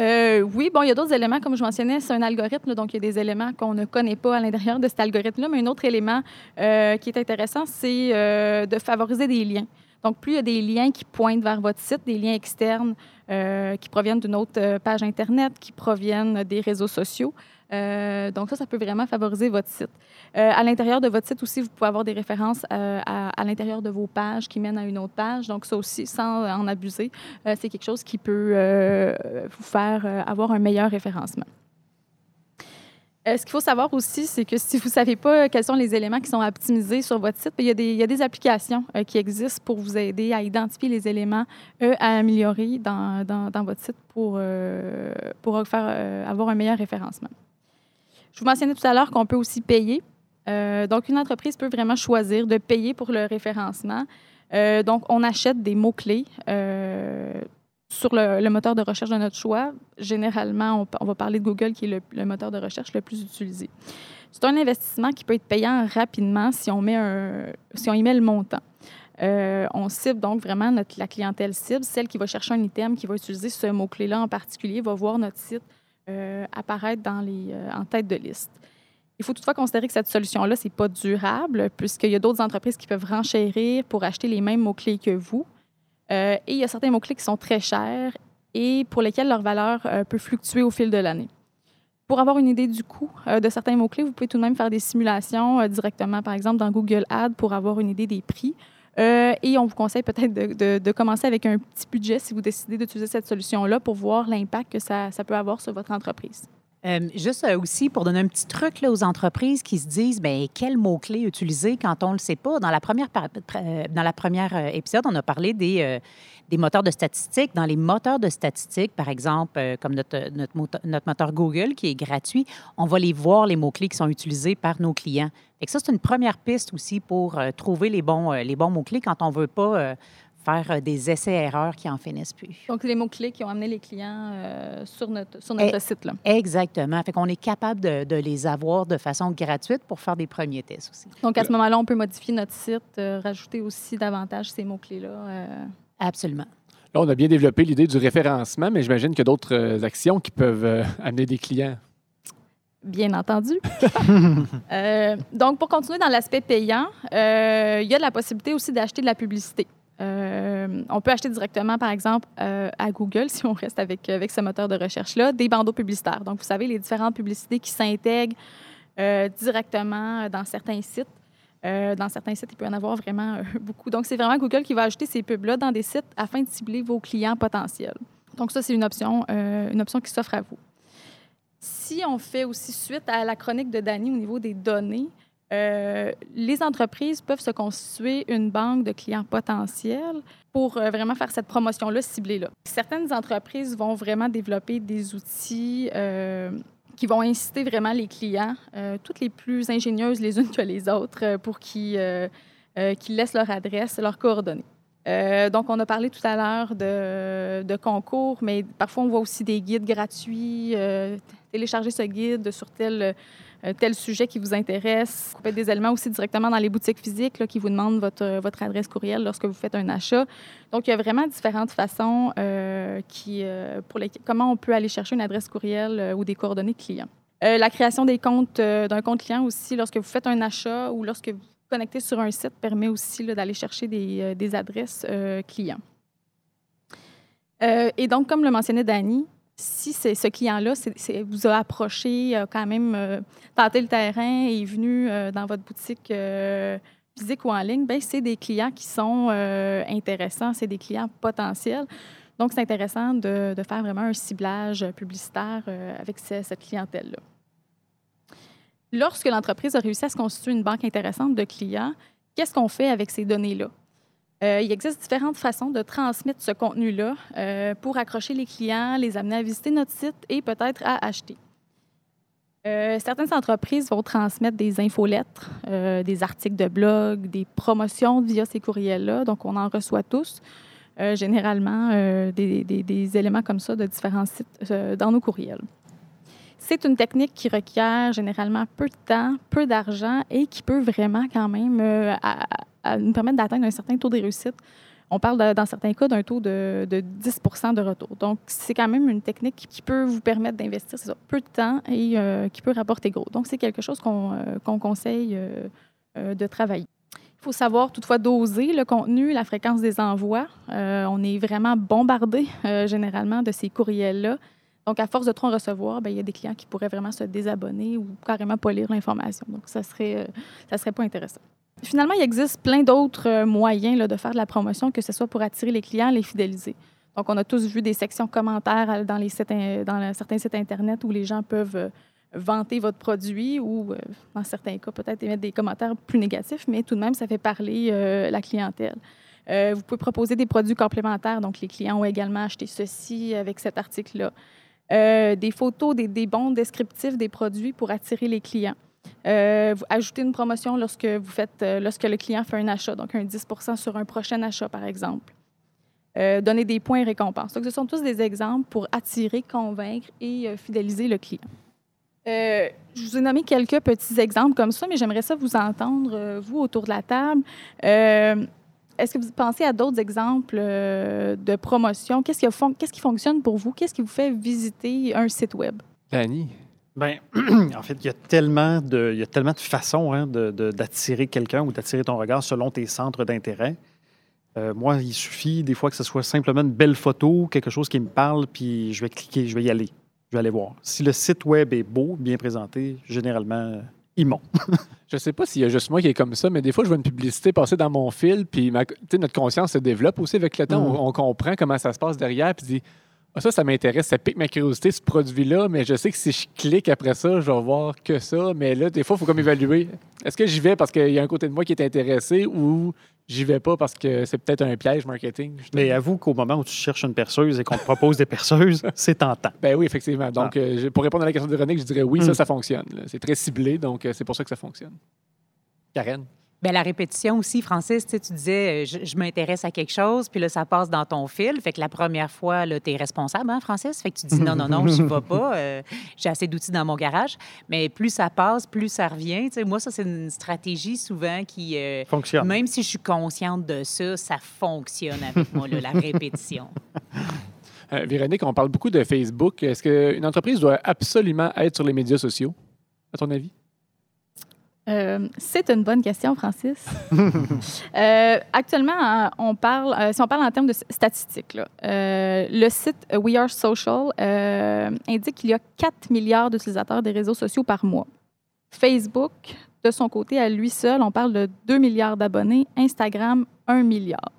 [SPEAKER 6] Euh, oui, bon, il y a d'autres éléments, comme je mentionnais, c'est un algorithme, donc il y a des éléments qu'on ne connaît pas à l'intérieur de cet algorithme-là, mais un autre élément euh, qui est intéressant, c'est euh, de favoriser des liens. Donc, plus il y a des liens qui pointent vers votre site, des liens externes qui proviennent d'une autre page Internet, qui proviennent des réseaux sociaux, euh, donc ça, ça peut vraiment favoriser votre site. Euh, à l'intérieur de votre site aussi, vous pouvez avoir des références euh, à, l'intérieur de vos pages qui mènent à une autre page. Donc ça aussi, sans en abuser, c'est quelque chose qui peut vous faire avoir un meilleur référencement. Ce qu'il faut savoir aussi, c'est que si vous ne savez pas quels sont les éléments qui sont à optimiser sur votre site, il y a des, applications qui existent pour vous aider à identifier les éléments à améliorer dans, votre site pour, pour avoir un meilleur référencement. Je vous mentionnais tout à l'heure qu'on peut aussi payer. Euh, donc, une entreprise peut vraiment choisir de payer pour le référencement. Euh, donc, on achète des mots-clés euh, sur le, moteur de recherche de notre choix. Généralement, on, va parler de Google, qui est le, moteur de recherche le plus utilisé. C'est un investissement qui peut être payant rapidement si on, met un, si on y met le montant. On cible donc vraiment notre, la clientèle cible, celle qui va chercher un item, qui va utiliser ce mot-clé-là en particulier, va voir notre site euh, apparaître euh, en tête de liste. Il faut toutefois considérer que cette solution-là, ce n'est pas durable, puisqu'il y a d'autres entreprises qui peuvent renchérir pour acheter les mêmes mots-clés que vous. Euh, et il y a certains mots-clés qui sont très chers et pour lesquels leur valeur peut fluctuer au fil de l'année. Pour avoir une idée du coût de certains mots-clés, vous pouvez tout de même faire des simulations directement, par exemple, dans Google Ads pour avoir une idée des prix. Euh, et on vous conseille peut-être de, commencer avec un petit budget si vous décidez d'utiliser cette solution-là pour voir l'impact que ça, peut avoir sur votre entreprise.
[SPEAKER 3] Euh, juste euh, aussi pour donner un petit truc là, aux entreprises qui se disent ben quel mot-clé utiliser quand on ne le sait pas. Dans la première, épisode, on a parlé des, des moteurs de statistiques. Dans les moteurs de statistiques, par exemple, euh, comme notre, notre, notre moteur Google qui est gratuit, on va les voir, les mots-clés qui sont utilisés par nos clients. Que ça, c'est une première piste aussi pour euh, trouver les bons, euh, les bons mots-clés quand on ne veut pas faire des essais-erreurs qui en finissent plus.
[SPEAKER 6] Donc, les mots-clés qui ont amené les clients euh, sur notre, sur notre
[SPEAKER 3] Eh,
[SPEAKER 6] site. Là.
[SPEAKER 3] Exactement. Fait qu'on est capable de, de les avoir de façon gratuite pour faire des premiers tests aussi.
[SPEAKER 6] Donc, à ce moment-là, on peut modifier notre site, euh, rajouter aussi davantage ces mots-clés-là. euh,
[SPEAKER 3] Absolument.
[SPEAKER 1] Là, on a bien développé l'idée du référencement, mais j'imagine qu'il y a d'autres euh, actions qui peuvent euh, amener des clients.
[SPEAKER 6] Bien entendu. *laughs* Euh, donc, pour continuer dans l'aspect payant, euh, il y a de la possibilité aussi d'acheter de la publicité. Euh, on peut acheter directement, par exemple, euh, à Google, si on reste avec, avec ce moteur de recherche-là, des bandeaux publicitaires. Donc, vous savez, les différentes publicités qui s'intègrent euh, directement dans certains sites. Euh, dans certains sites, il peut y en avoir vraiment euh, *laughs* beaucoup. Donc, c'est vraiment Google qui va ajouter ces pubs-là dans des sites afin de cibler vos clients potentiels. Donc ça, c'est une option, euh, une option qui s'offre à vous. Si on fait aussi suite à la chronique de Dany au niveau des données, les entreprises peuvent se constituer une banque de clients potentiels pour vraiment faire cette promotion-là ciblée-là. Certaines entreprises vont vraiment développer des outils qui vont inciter vraiment les clients, euh, toutes les plus ingénieuses les unes que les autres, euh, pour qu'ils euh, euh, laissent leur adresse, leurs coordonnées. Donc, on a parlé tout à l'heure de, de concours, mais parfois on voit aussi des guides gratuits. télécharger ce guide sur tel, tel sujet qui vous intéresse. Être des éléments aussi directement dans les boutiques physiques qui vous demandent votre, votre adresse courriel lorsque vous faites un achat. Donc, il y a vraiment différentes façons euh, euh, pour les, comment on peut aller chercher une adresse courriel euh, ou des coordonnées clients. Euh, la création des comptes euh, d'un compte client aussi, lorsque vous faites un achat ou lorsque vous connectez sur un site, permet aussi d'aller chercher des, euh, des adresses euh, clients. Euh, et donc, comme le mentionnait Dany, si ce client-là vous a approché, a quand même euh, tenté le terrain et est venu euh, dans votre boutique euh, physique ou en ligne, ben c'est des clients qui sont euh, intéressants, c'est des clients potentiels. Donc, c'est intéressant de, faire vraiment un ciblage publicitaire euh, avec ce- cette clientèle-là. Lorsque l'entreprise a réussi à se constituer une banque intéressante de clients, qu'est-ce qu'on fait avec ces données-là? Euh, il existe différentes façons de transmettre ce contenu-là euh, pour accrocher les clients, les amener à visiter notre site et peut-être à acheter. Euh, certaines entreprises vont transmettre des infolettres, des articles de blog, des promotions via ces courriels-là. Donc, on en reçoit tous, généralement, des, des- éléments comme ça de différents sites dans nos courriels. C'est une technique qui requiert généralement peu de temps, peu d'argent et qui peut vraiment quand même euh, nous permettre d'atteindre un certain taux de réussite. On parle dans certains cas d'un taux de, de 10% de retour. Donc, c'est quand même une technique qui- peut vous permettre d'investir peu de temps et euh, qui peut rapporter gros. Donc, c'est quelque chose qu'on euh, conseille de travailler. Il faut savoir toutefois doser le contenu, la fréquence des envois. On est vraiment bombardé généralement de ces courriels-là. Donc, à force de trop en recevoir, ben, il y a des clients qui pourraient vraiment se désabonner ou carrément pas lire l'information. Donc, ça serait, euh, ça serait pas intéressant. Finalement, il existe plein d'autres euh, moyens là, de faire de la promotion, que ce soit pour attirer les clients, les fidéliser. Donc, on a tous vu des sections commentaires dans, les certains sites Internet où les gens peuvent euh, vanter votre produit ou, dans certains cas, peut-être émettre des commentaires plus négatifs, mais tout de même, ça fait parler la clientèle. Vous pouvez proposer des produits complémentaires. Donc, les clients ont également acheté ceci avec cet article-là. Euh, des photos, des, bons descriptifs des produits pour attirer les clients. Euh, ajoutez une promotion lorsque, vous faites, euh, lorsque le client fait un achat, donc un 10% sur un prochain achat, par exemple. Euh, donner des points et récompenses. Donc, ce sont tous des exemples pour attirer, convaincre et fidéliser le client. Je vous ai nommé quelques petits exemples comme ça, mais j'aimerais ça vous entendre, vous, autour de la table. Est-ce que vous pensez à d'autres exemples euh, de promotion? Qu'est-ce qui, fon- fonctionne pour vous? Qu'est-ce qui vous fait visiter un site Web?
[SPEAKER 1] Dani,
[SPEAKER 2] Ben, *clears throat* en fait, il y a tellement de, il y a tellement de façons hein, de- de- d'attirer quelqu'un ou d'attirer ton regard selon tes centres d'intérêt. Euh, moi, il suffit des fois que ce soit simplement une belle photo, quelque chose qui me parle, puis je vais cliquer, je vais y aller. Je vais aller voir. Si le site web est beau, bien présenté, généralement, euh, ils montent. *laughs*
[SPEAKER 1] je sais pas s'il y a juste moi qui est comme ça, mais des fois, je vois une publicité passer dans mon fil, puis ma- notre conscience se développe aussi avec le temps. On, on comprend comment ça se passe derrière, puis dit Ah, ça, ça m'intéresse, ça pique ma curiosité, ce produit-là, mais je sais que si je clique après ça, je vais voir que ça. Mais là, des fois, il faut comme évaluer. Est-ce que j'y vais parce qu'il y a un côté de moi qui est intéressé ou j'y vais pas parce que c'est peut-être un piège marketing?
[SPEAKER 2] Mais avoue qu'au moment où tu cherches une perceuse et qu'on te propose des perceuses, *laughs* c'est tentant.
[SPEAKER 1] Ben oui, effectivement. Donc, euh, je- pour répondre à la question de Véronique, je dirais oui,
[SPEAKER 2] Mm.
[SPEAKER 1] ça, ça fonctionne. C'est très ciblé, donc euh, c'est pour ça que ça fonctionne. Karen?
[SPEAKER 3] Bien, la répétition aussi, Francis, tu sais, tu disais, euh, je, je m'intéresse à quelque chose, puis là, ça passe dans ton fil. Fait que la première fois, tu es responsable, hein, Francis? Fait que tu dis, non, non, non, je ne vais pas. euh, J'ai assez d'outils dans mon garage. Mais plus ça passe, plus ça revient. Moi, ça, c'est une stratégie souvent qui, euh,
[SPEAKER 2] Fonctionne.
[SPEAKER 3] même si je suis consciente de ça, ça fonctionne avec moi, là, la *laughs* répétition.
[SPEAKER 1] Euh, Véronique, on parle beaucoup de Facebook. Est-ce qu'une entreprise doit absolument être sur les médias sociaux, à ton avis?
[SPEAKER 6] Euh, c'est une bonne question, Francis. *laughs* Euh, actuellement, euh, on parle, si on parle en termes de statistiques, le site We Are Social indique qu'il y a 4 milliards d'utilisateurs des réseaux sociaux par mois. Facebook, de son côté, à lui seul, on parle de 2 milliards d'abonnés. Instagram, 1 milliard.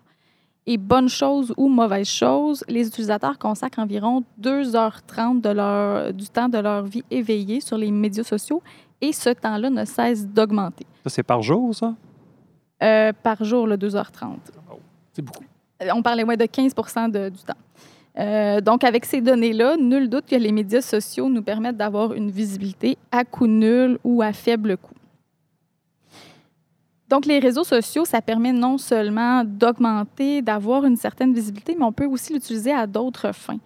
[SPEAKER 6] Et bonne chose ou mauvaise chose, les utilisateurs consacrent environ 2h30 de leur, du temps de leur vie éveillée sur les médias sociaux et ce temps-là ne cesse d'augmenter.
[SPEAKER 4] Ça, c'est par jour, ça?
[SPEAKER 6] Euh, par jour, le 2h30.
[SPEAKER 1] C'est beaucoup.
[SPEAKER 6] Euh, On parlait ouais, de 15 de- du temps. Euh, donc, avec ces données-là, nul doute que les médias sociaux nous permettent d'avoir une visibilité à coût nul ou à faible coût. Donc, les réseaux sociaux, ça permet non seulement d'augmenter, d'avoir une certaine visibilité, mais on peut aussi l'utiliser à d'autres fins.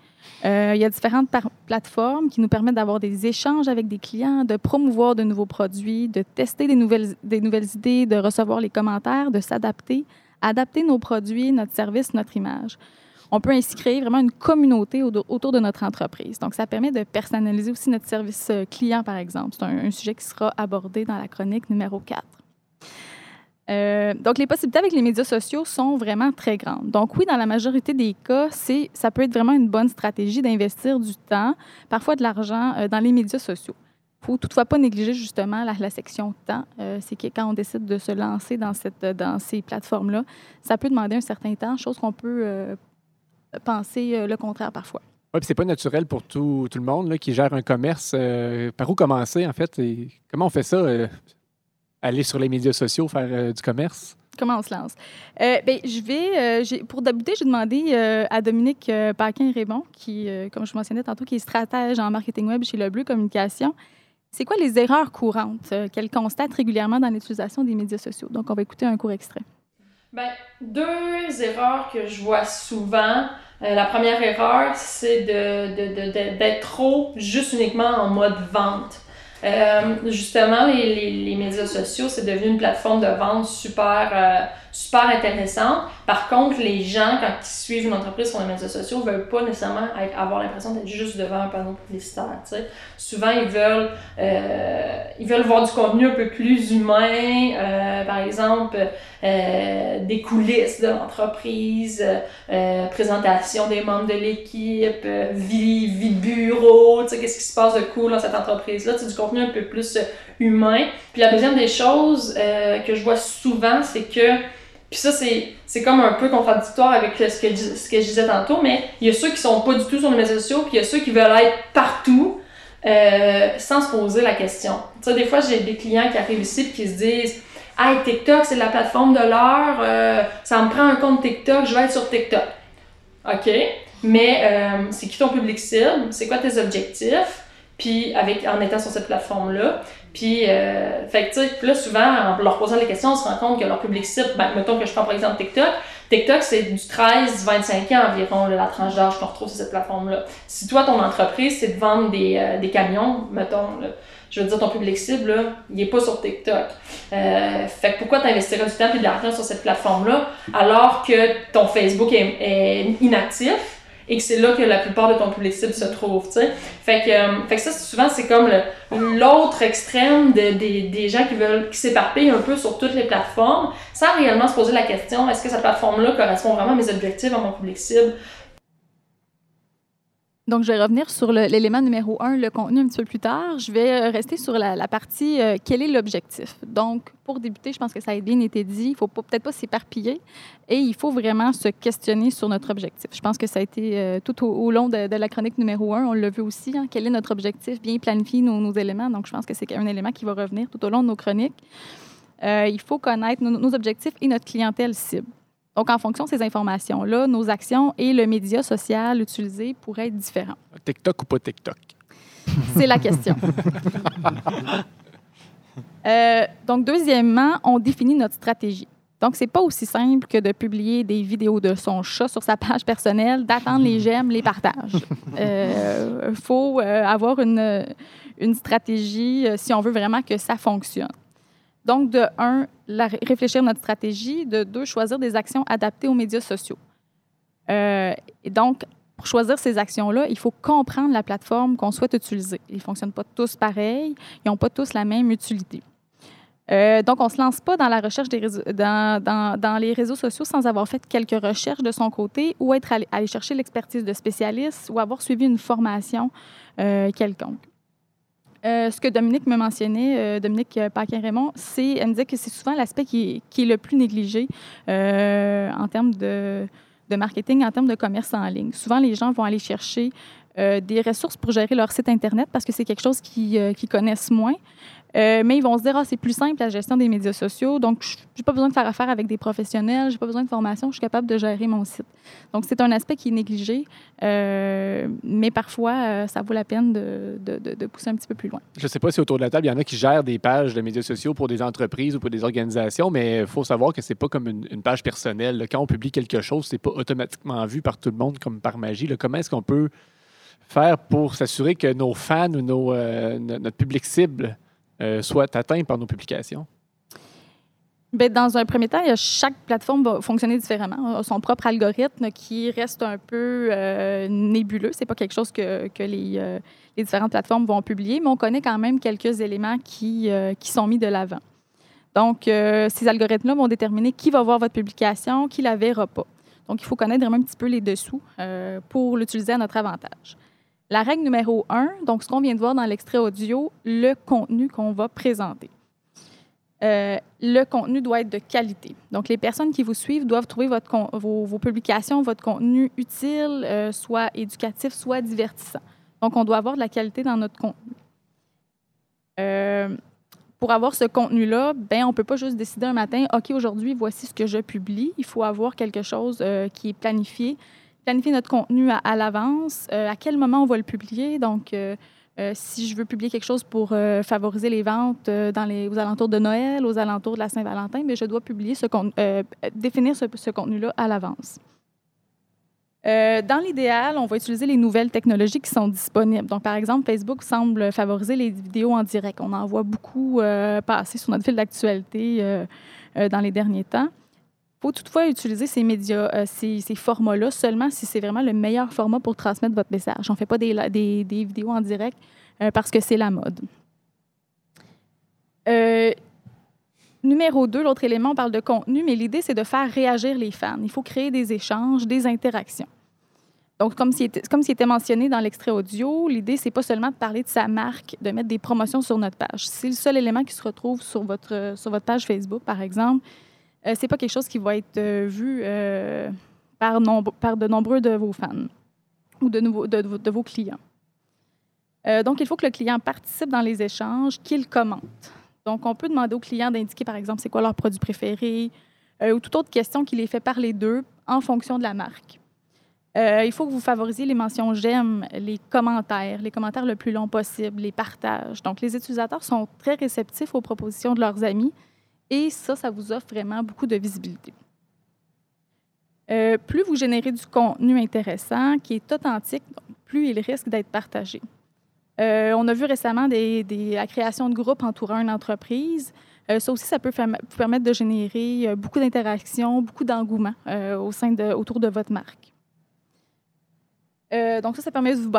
[SPEAKER 6] Euh, il y a différentes plateformes qui nous permettent d'avoir des échanges avec des clients, de promouvoir de nouveaux produits, de tester des nouvelles, idées, de recevoir les commentaires, de s'adapter, adapter nos produits, notre service, notre image. On peut ainsi créer vraiment une communauté au- autour de notre entreprise. Donc, ça permet de personnaliser aussi notre service euh, client, par exemple. C'est un, un sujet qui sera abordé dans la chronique numéro 4. Euh, donc, les possibilités avec les médias sociaux sont vraiment très grandes. Donc, oui, dans la majorité des cas, ça peut être vraiment une bonne stratégie d'investir du temps, parfois de l'argent, euh, dans les médias sociaux. Il faut toutefois pas négliger justement la, section temps. Euh, c'est que quand on décide de se lancer dans, cette, dans ces plateformes-là, ça peut demander un certain temps, chose qu'on peut penser le contraire parfois.
[SPEAKER 1] Oui, puis c'est pas naturel pour tout, tout le monde là, qui gère un commerce. Par où commencer, en fait? Comment on fait ça? Aller sur les médias sociaux, faire euh, du commerce?
[SPEAKER 6] Comment on se lance? Euh, ben, je vais, euh, pour débuter, j'ai demandé euh, à Dominique euh, Paquin-Raymond, qui, euh, comme je mentionnais tantôt, qui est stratège en marketing web chez Le Bleu Communication. C'est quoi les erreurs courantes euh, qu'elle constate régulièrement dans l'utilisation des médias sociaux? Donc, on va écouter un court extrait.
[SPEAKER 7] Ben, deux erreurs que je vois souvent. Euh, la première erreur, c'est de, de- de- de- d'être trop juste uniquement en mode vente. Euh, justement, les, les, les médias sociaux, c'est devenu une plateforme de vente super, euh, super intéressante. Par contre, les gens, quand ils suivent une entreprise sur les médias sociaux, veulent pas nécessairement être- avoir l'impression d'être juste devant un panneau publicitaire. tu sais. Souvent, ils veulent, euh, ils veulent voir du contenu un peu plus humain. euh, par exemple, euh, des coulisses de l'entreprise, euh, présentation des membres de l'équipe, euh, vie, vie de bureau, qu'est-ce qui se passe de cool dans cette entreprise-là, sais, du contenu un peu plus humain. Puis la deuxième des choses euh, que je vois souvent, c'est que, puis ça, c'est, comme un peu contradictoire avec ce que, ce que je disais tantôt, mais il y a ceux qui sont pas du tout sur les médias sociaux, puis il y a ceux qui veulent être partout, euh, sans se poser la question. Tu sais, des fois, j'ai des clients qui arrivent ici et qui se disent Hey, TikTok, c'est la plateforme de l'heure, euh, ça me prend un compte TikTok, je vais être sur TikTok. OK, mais euh, c'est qui ton public cible? C'est quoi tes objectifs? Puis, avec, en étant sur cette plateforme-là. Puis, euh, fait que, tu là, souvent, en leur posant les questions, on se rend compte que leur public cible, ben, mettons que je prends par exemple TikTok, TikTok, c'est du 13-25 ans environ, là, la tranche d'âge qu'on retrouve sur cette plateforme-là. Si toi, ton entreprise, c'est de vendre des, euh, des camions, mettons, là, je veux dire, ton public cible, là, il n'est pas sur TikTok. Euh, fait que pourquoi t'investirais du temps et de l'argent sur cette plateforme-là alors que ton Facebook est inactif? Et que c'est là que la plupart de ton public cible se trouve, tu sais. Fait que, euh, fait que ça, souvent, c'est comme l'autre extrême de- des, des gens qui veulent, qui s'éparpillent un peu sur toutes les plateformes sans réellement se poser la question, est-ce que cette plateforme-là correspond vraiment à mes objectifs, à mon public cible?
[SPEAKER 6] Donc, je vais revenir sur l'élément numéro un, le contenu, un petit peu plus tard. Je vais euh, rester sur la, partie euh, quel est l'objectif? Donc, pour débuter, je pense que ça a bien été dit. Il ne faut peut-être pas s'éparpiller et il faut vraiment se questionner sur notre objectif. Je pense que ça a été euh, tout au, long de, la chronique numéro un. On l'a vu aussi. hein, quel est notre objectif? Bien planifier nos, éléments. Donc, je pense que c'est un élément qui va revenir tout au long de nos chroniques. Il faut connaître nos objectifs et notre clientèle cible. Donc, en fonction de ces informations-là, nos actions et le média social utilisé pourraient être différents.
[SPEAKER 1] TikTok ou pas TikTok?
[SPEAKER 6] C'est la question. *laughs* Euh, donc, deuxièmement, on définit notre stratégie. Donc, c'est pas aussi simple que de publier des vidéos de son chat sur sa page personnelle, d'attendre les j'aime, les partages. Il *laughs* faut euh, avoir une, une stratégie euh, si on veut vraiment que ça fonctionne. Donc, de un, réfléchir notre stratégie. De deux, choisir des actions adaptées aux médias sociaux. Euh, et donc, pour choisir ces actions-là, il faut comprendre la plateforme qu'on souhaite utiliser. Ils ne fonctionnent pas tous pareil, ils n'ont pas tous la même utilité. Euh, donc, on ne se lance pas dans la recherche dans, les réseaux sociaux sans avoir fait quelques recherches de son côté ou être allé, allé chercher l'expertise de spécialistes ou avoir suivi une formation euh, quelconque. Euh, ce que Dominique me mentionnait, euh, Dominique Paquin-Raymond, c'est, elle me disait que c'est souvent l'aspect qui, est- qui le plus négligé euh, en termes de, marketing en termes de commerce en ligne. Souvent, les gens vont aller chercher euh, des ressources pour gérer leur site Internet parce que c'est quelque chose qu'ils euh, qu'ils connaissent moins. Euh, mais ils vont se dire, ah, c'est plus simple la gestion des médias sociaux, donc je n'ai pas besoin de faire affaire avec des professionnels, j'ai pas besoin de formation, je suis capable de gérer mon site. Donc, c'est un aspect qui est négligé, euh, mais parfois, euh, ça vaut la peine de, pousser un petit peu plus loin.
[SPEAKER 1] Je ne sais pas si autour de la table, il y en a qui gèrent des pages de médias sociaux pour des entreprises ou pour des organisations, mais il faut savoir que c'est pas comme une, page personnelle. Quand on publie quelque chose, c'est pas automatiquement vu par tout le monde comme par magie. Comment est-ce qu'on peut faire pour s'assurer que nos fans ou notre public cible euh, soit atteint par nos publications?
[SPEAKER 6] Ben, dans un premier temps, chaque plateforme va fonctionner différemment, a son propre algorithme qui reste un peu euh, nébuleux. C'est pas quelque chose que, euh, les différentes plateformes vont publier, mais on connaît quand même quelques éléments qui, euh, sont mis de l'avant. Donc, euh, ces algorithmes-là vont déterminer qui va voir votre publication, qui la verra pas. Donc, il faut connaître un petit peu les dessous pour l'utiliser à notre avantage. La règle numéro un, donc ce qu'on vient de voir dans l'extrait audio, le contenu qu'on va présenter. Euh, le contenu doit être de qualité. Donc, les personnes qui vous suivent doivent trouver vos, publications, votre contenu utile, euh, soit éducatif, soit divertissant. Donc, on doit avoir de la qualité dans notre contenu. Euh, pour avoir ce contenu-là, ben, on ne peut pas juste décider un matin, OK, aujourd'hui, voici ce que je publie. Il faut avoir quelque chose qui est planifié. Planifier notre contenu à, l'avance, euh, à quel moment on va le publier. Donc, euh, euh, si je veux publier quelque chose pour favoriser les ventes dans les, aux alentours de Noël, aux alentours de la Saint-Valentin, mais je dois publier ce définir ce, ce contenu-là à l'avance. Dans l'idéal, on va utiliser les nouvelles technologies qui sont disponibles. Donc, par exemple, Facebook semble favoriser les vidéos en direct. On en voit beaucoup passer sur notre fil d'actualité dans les derniers temps. Faut toutefois utiliser ces médias, euh, ces, formats-là seulement si c'est vraiment le meilleur format pour transmettre votre message. On ne fait pas des, vidéos en direct euh, parce que c'est la mode. Euh, numéro 2, l'autre élément, on parle de contenu, mais l'idée, c'est de faire réagir les fans. Il faut créer des échanges, des interactions. Donc, comme s'il était, comme mentionné dans l'extrait audio, l'idée, c'est pas seulement de parler de sa marque, de mettre des promotions sur notre page. C'est le seul élément qui se retrouve sur votre, sur votre page Facebook, par exemple. Euh, c'est pas quelque chose qui va être euh, vu euh, par, de nombreux de vos fans ou de, nouveaux, de, vos clients. Euh, donc, il faut que le client participe dans les échanges, qu'il commente. Donc, on peut demander aux clients d'indiquer, par exemple, c'est quoi leur produit préféré ou toute autre question qui les fait parler d'eux en fonction de la marque. Il faut que vous favorisiez les mentions j'aime, les commentaires, les commentaires le plus long possible, les partages. Donc, les utilisateurs sont très réceptifs aux propositions de leurs amis et ça, ça vous offre vraiment beaucoup de visibilité. Euh, plus vous générez du contenu intéressant, qui est authentique, plus il risque d'être partagé. Euh, on a vu récemment la création de groupes entourant une entreprise. Euh, ça aussi, ça peut vous permettre de générer beaucoup d'interactions, beaucoup d'engouement au de, autour de votre marque. Donc ça, ça, vous,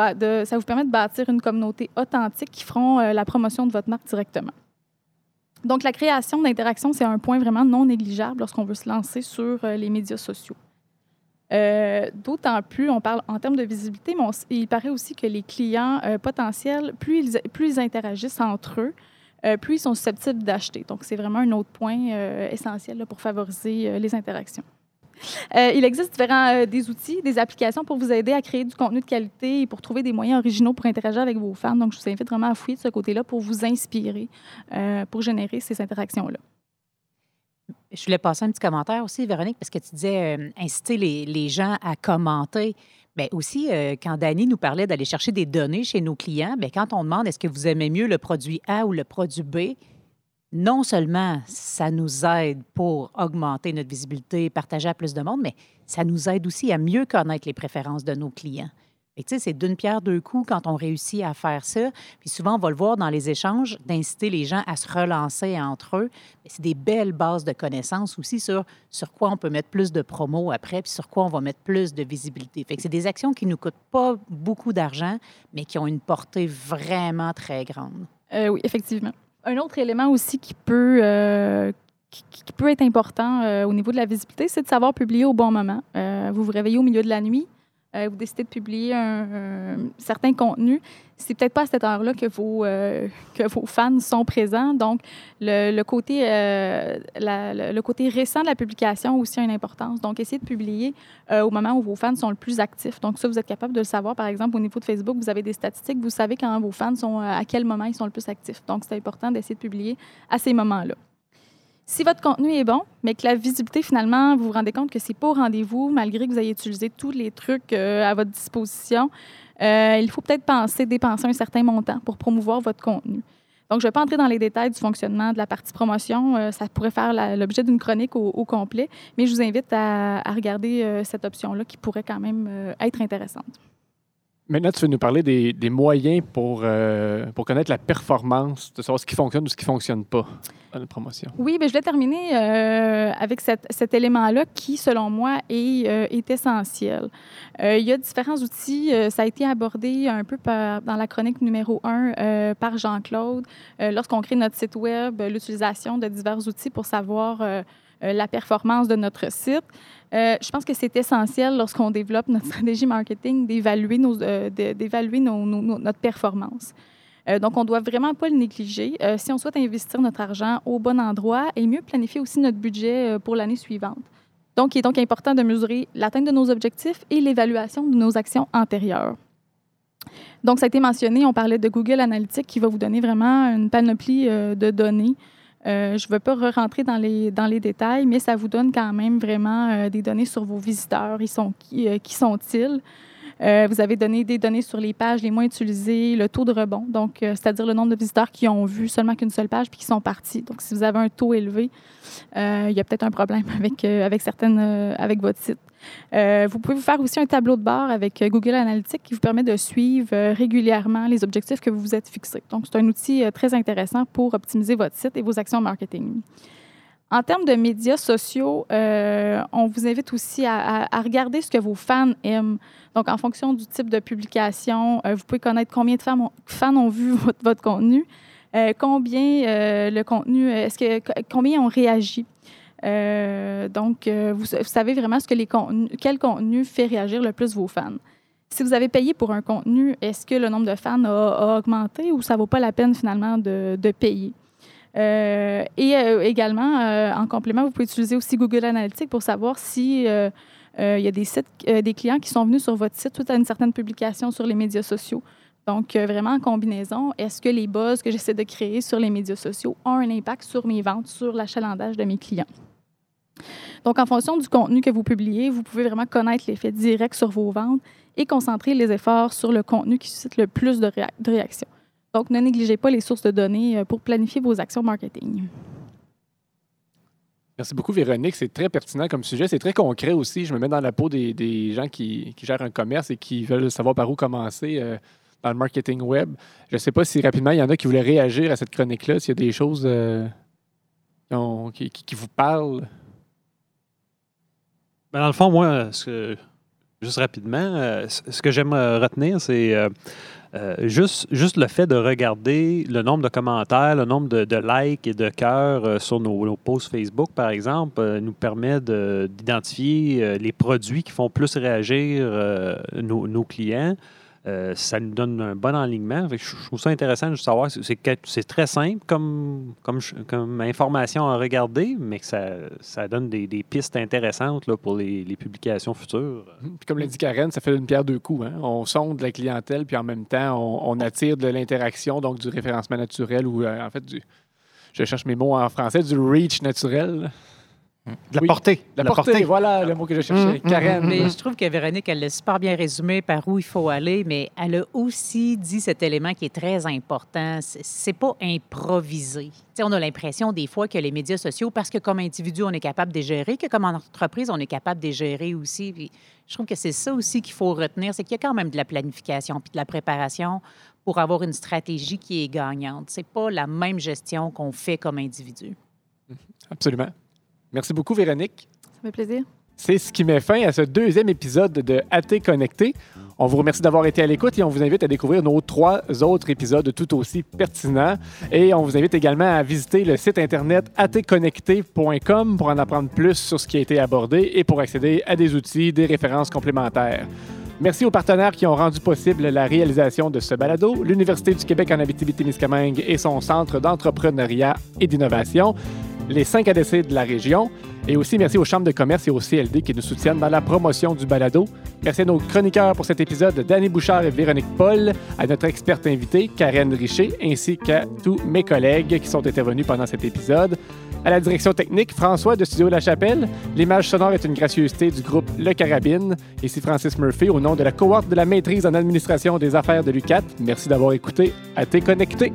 [SPEAKER 6] ça vous permet de bâtir une communauté authentique qui feront la promotion de votre marque directement. Donc la création d'interactions, c'est un point vraiment non négligeable lorsqu'on veut se lancer sur euh, les médias sociaux. Euh, D'autant plus, on parle en termes de visibilité, mais il paraît aussi que les clients euh, potentiels, plus ils, interagissent entre eux, plus ils sont susceptibles d'acheter. Donc, c'est vraiment un autre point essentiel pour favoriser les interactions. Euh, il existe différents euh, des outils, des applications pour vous aider à créer du contenu de qualité et pour trouver des moyens originaux pour interagir avec vos fans. Donc, je vous invite vraiment à fouiller de ce côté-là pour vous inspirer, euh, pour générer ces interactions-là.
[SPEAKER 3] Je voulais passer un petit commentaire aussi, Véronique, parce que tu disais inciter les, les gens à commenter. Bien aussi, quand Dani nous parlait d'aller chercher des données chez nos clients, bien, quand on demande est-ce que vous aimez mieux le produit A ou le produit B, non seulement ça nous aide pour augmenter notre visibilité, partager à plus de monde, mais ça nous aide aussi à mieux connaître les préférences de nos clients. Et tu sais, c'est d'une pierre deux coups quand on réussit à faire ça. Puis souvent, on va le voir dans les échanges, d'inciter les gens à se relancer entre eux. C'est des belles bases de connaissances aussi sur, sur quoi on peut mettre plus de promos après, puis sur quoi on va mettre plus de visibilité. Fait c'est des actions qui ne nous coûtent pas beaucoup d'argent, mais qui ont une portée vraiment très grande.
[SPEAKER 6] Euh, oui, effectivement. Un autre élément aussi qui peut, euh, qui, peut être important euh, au niveau de la visibilité, c'est de savoir publier au bon moment. Euh, vous vous réveillez au milieu de la nuit, euh, vous décidez de publier un, un certain contenu, c'est peut-être pas à cette heure-là que vos, euh, que vos fans sont présents. Donc, le, le côté, euh, le, côté récent de la publication a aussi une importance. Donc, essayez de publier au moment où vos fans sont le plus actifs. Donc, ça, vous êtes capable de le savoir. Par exemple, au niveau de Facebook, vous avez des statistiques. Vous savez quand vos fans sont, à quel moment ils sont le plus actifs. Donc, c'est important d'essayer de publier à ces moments-là. Si votre contenu est bon, mais que la visibilité, finalement, vous vous rendez compte que c'est pas au rendez-vous, malgré que vous ayez utilisé tous les trucs euh, à votre disposition, euh, il faut peut-être penser dépenser un certain montant pour promouvoir votre contenu. Donc, je ne vais pas entrer dans les détails du fonctionnement de la partie promotion. euh, ça pourrait faire l'objet d'une chronique au, complet, mais je vous invite à, regarder cette option-là qui pourrait quand même être intéressante.
[SPEAKER 1] Maintenant, tu veux nous parler des, des moyens pour, euh, pour connaître la performance, de savoir ce qui fonctionne ou ce qui ne fonctionne pas dans la promotion.
[SPEAKER 6] Oui, mais je vais terminer euh, avec cet, élément-là qui, selon moi, est, euh, est essentiel. Il y a différents outils. ça a été abordé un peu par- dans la chronique numéro 1 par Jean-Claude. Lorsqu'on crée notre site Web, l'utilisation de divers outils pour savoir la performance de notre site. Euh, je pense que c'est essentiel lorsqu'on développe notre stratégie marketing d'évaluer nos, euh, d'évaluer notre performance. Euh, donc, on ne doit vraiment pas le négliger. Euh, si on souhaite investir notre argent au bon endroit et mieux planifier aussi notre budget euh, pour l'année suivante. Donc, il est donc important de mesurer l'atteinte de nos objectifs et l'évaluation de nos actions antérieures. Donc, ça a été mentionné, on parlait de Google Analytics qui va vous donner vraiment une panoplie euh, de données. Euh, je ne veux pas rentrer dans les, dans les détails, mais ça vous donne quand même vraiment euh, des données sur vos visiteurs. Ils sont, qui, euh, qui sont-ils? Vous avez donné des données sur les pages les moins utilisées, le taux de rebond, donc c'est-à-dire le nombre de visiteurs qui ont vu seulement qu'une seule page puis qui sont partis. Donc, si vous avez un taux élevé, il y a peut-être un problème *laughs* avec, avec, certaines, avec votre site. Euh, vous pouvez vous faire aussi un tableau de bord avec euh, Google Analytics qui vous permet de suivre euh, régulièrement les objectifs que vous vous êtes fixés. Donc, c'est un outil très intéressant pour optimiser votre site et vos actions marketing. En termes de médias sociaux, on vous invite aussi à, regarder ce que vos fans aiment. Donc, en fonction du type de publication, vous pouvez connaître combien de fans ont, vu *laughs* votre, contenu, combien le contenu, est-ce que combien ont réagi. Euh, donc, euh, vous, savez vraiment ce que les contenus, quel contenu fait réagir le plus vos fans. Si vous avez payé pour un contenu, est-ce que le nombre de fans a, augmenté ou ça ne vaut pas la peine finalement de, payer? Euh, et également, en complément, vous pouvez utiliser aussi Google Analytics pour savoir si il y a des sites, des clients qui sont venus sur votre site suite à une certaine publication sur les médias sociaux. Donc, euh, vraiment en combinaison, est-ce que les buzz que j'essaie de créer sur les médias sociaux ont un impact sur mes ventes, sur l'achalandage de mes clients? Donc, en fonction du contenu que vous publiez, vous pouvez vraiment connaître l'effet direct sur vos ventes et concentrer les efforts sur le contenu qui suscite le plus de, réa- de réactions. Donc, ne négligez pas les sources de données euh, pour planifier vos actions marketing.
[SPEAKER 1] Merci beaucoup, Véronique. C'est très pertinent comme sujet. C'est très concret aussi. Je me mets dans la peau des, gens qui, qui gèrent un commerce et qui veulent savoir par où commencer euh, dans le marketing web. Je ne sais pas si rapidement, il y en a qui voulaient réagir à cette chronique-là, s'il y a des choses euh, qui, vous parlent.
[SPEAKER 4] Ben, dans le fond, moi, juste rapidement, euh, ce que j'aime euh, retenir, c'est juste, le fait de regarder le nombre de commentaires, le nombre de, likes et de cœurs sur nos, posts Facebook, par exemple, nous permet de- d'identifier les produits qui font plus réagir nos clients. Euh, ça nous donne un bon enlignement. Je trouve ça intéressant de savoir. C'est- très simple comme, comme, information à regarder, mais que ça, ça donne des, pistes intéressantes là, pour les, publications futures.
[SPEAKER 1] Puis comme l'a dit Karen, ça fait une pierre deux coups. hein. On sonde la clientèle, puis en même temps, on, on attire de l'interaction, donc du référencement naturel ou euh, en fait du. Je cherche mes mots en français, du reach naturel.
[SPEAKER 2] De la
[SPEAKER 1] Oui.
[SPEAKER 2] portée.
[SPEAKER 1] La, portée, voilà le mot que je cherchais.
[SPEAKER 2] Mm, mm,
[SPEAKER 1] Karen.
[SPEAKER 3] Mais je trouve que Véronique, elle l'a super bien résumé par où il faut aller, mais elle a aussi dit cet élément qui est très important. C'est- C'est pas improvisé. Tu sais, on a l'impression des fois que les médias sociaux, parce que comme individu, on est capable de les gérer, que comme entreprise, on est capable de les gérer aussi. Puis je trouve que c'est ça aussi qu'il faut retenir, c'est qu'il y a quand même de la planification puis de la préparation pour avoir une stratégie qui est gagnante. C'est pas la même gestion qu'on fait comme individu.
[SPEAKER 1] Absolument. Merci beaucoup, Véronique.
[SPEAKER 6] Ça fait plaisir.
[SPEAKER 1] C'est ce qui met fin à ce deuxième épisode de AT Connecté. On vous remercie d'avoir été à l'écoute et on vous invite à découvrir nos trois autres épisodes tout aussi pertinents. Et on vous invite également à visiter le site internet atconnecté.com pour en apprendre plus sur ce qui a été abordé et pour accéder à des outils, des références complémentaires. Merci aux partenaires qui ont rendu possible la réalisation de ce balado, l'Université du Québec en Abitibi-Témiscamingue et son Centre d'entrepreneuriat et d'innovation, les 5 ADC de la région, et aussi merci aux chambres de commerce et au CLD qui nous soutiennent dans la promotion du balado. Merci à nos chroniqueurs pour cet épisode, Danny Bouchard et Véronique Paul, à notre experte invitée, Karen Richer, ainsi qu'à tous mes collègues qui sont intervenus pendant cet épisode. À la direction technique, François de Studio La Chapelle. L'image sonore est une gracieuseté du groupe Le Carabine. Ici Francis Murphy au nom de la cohorte de la maîtrise en administration des affaires de l'UCAT. Merci d'avoir écouté. À t'es connecté.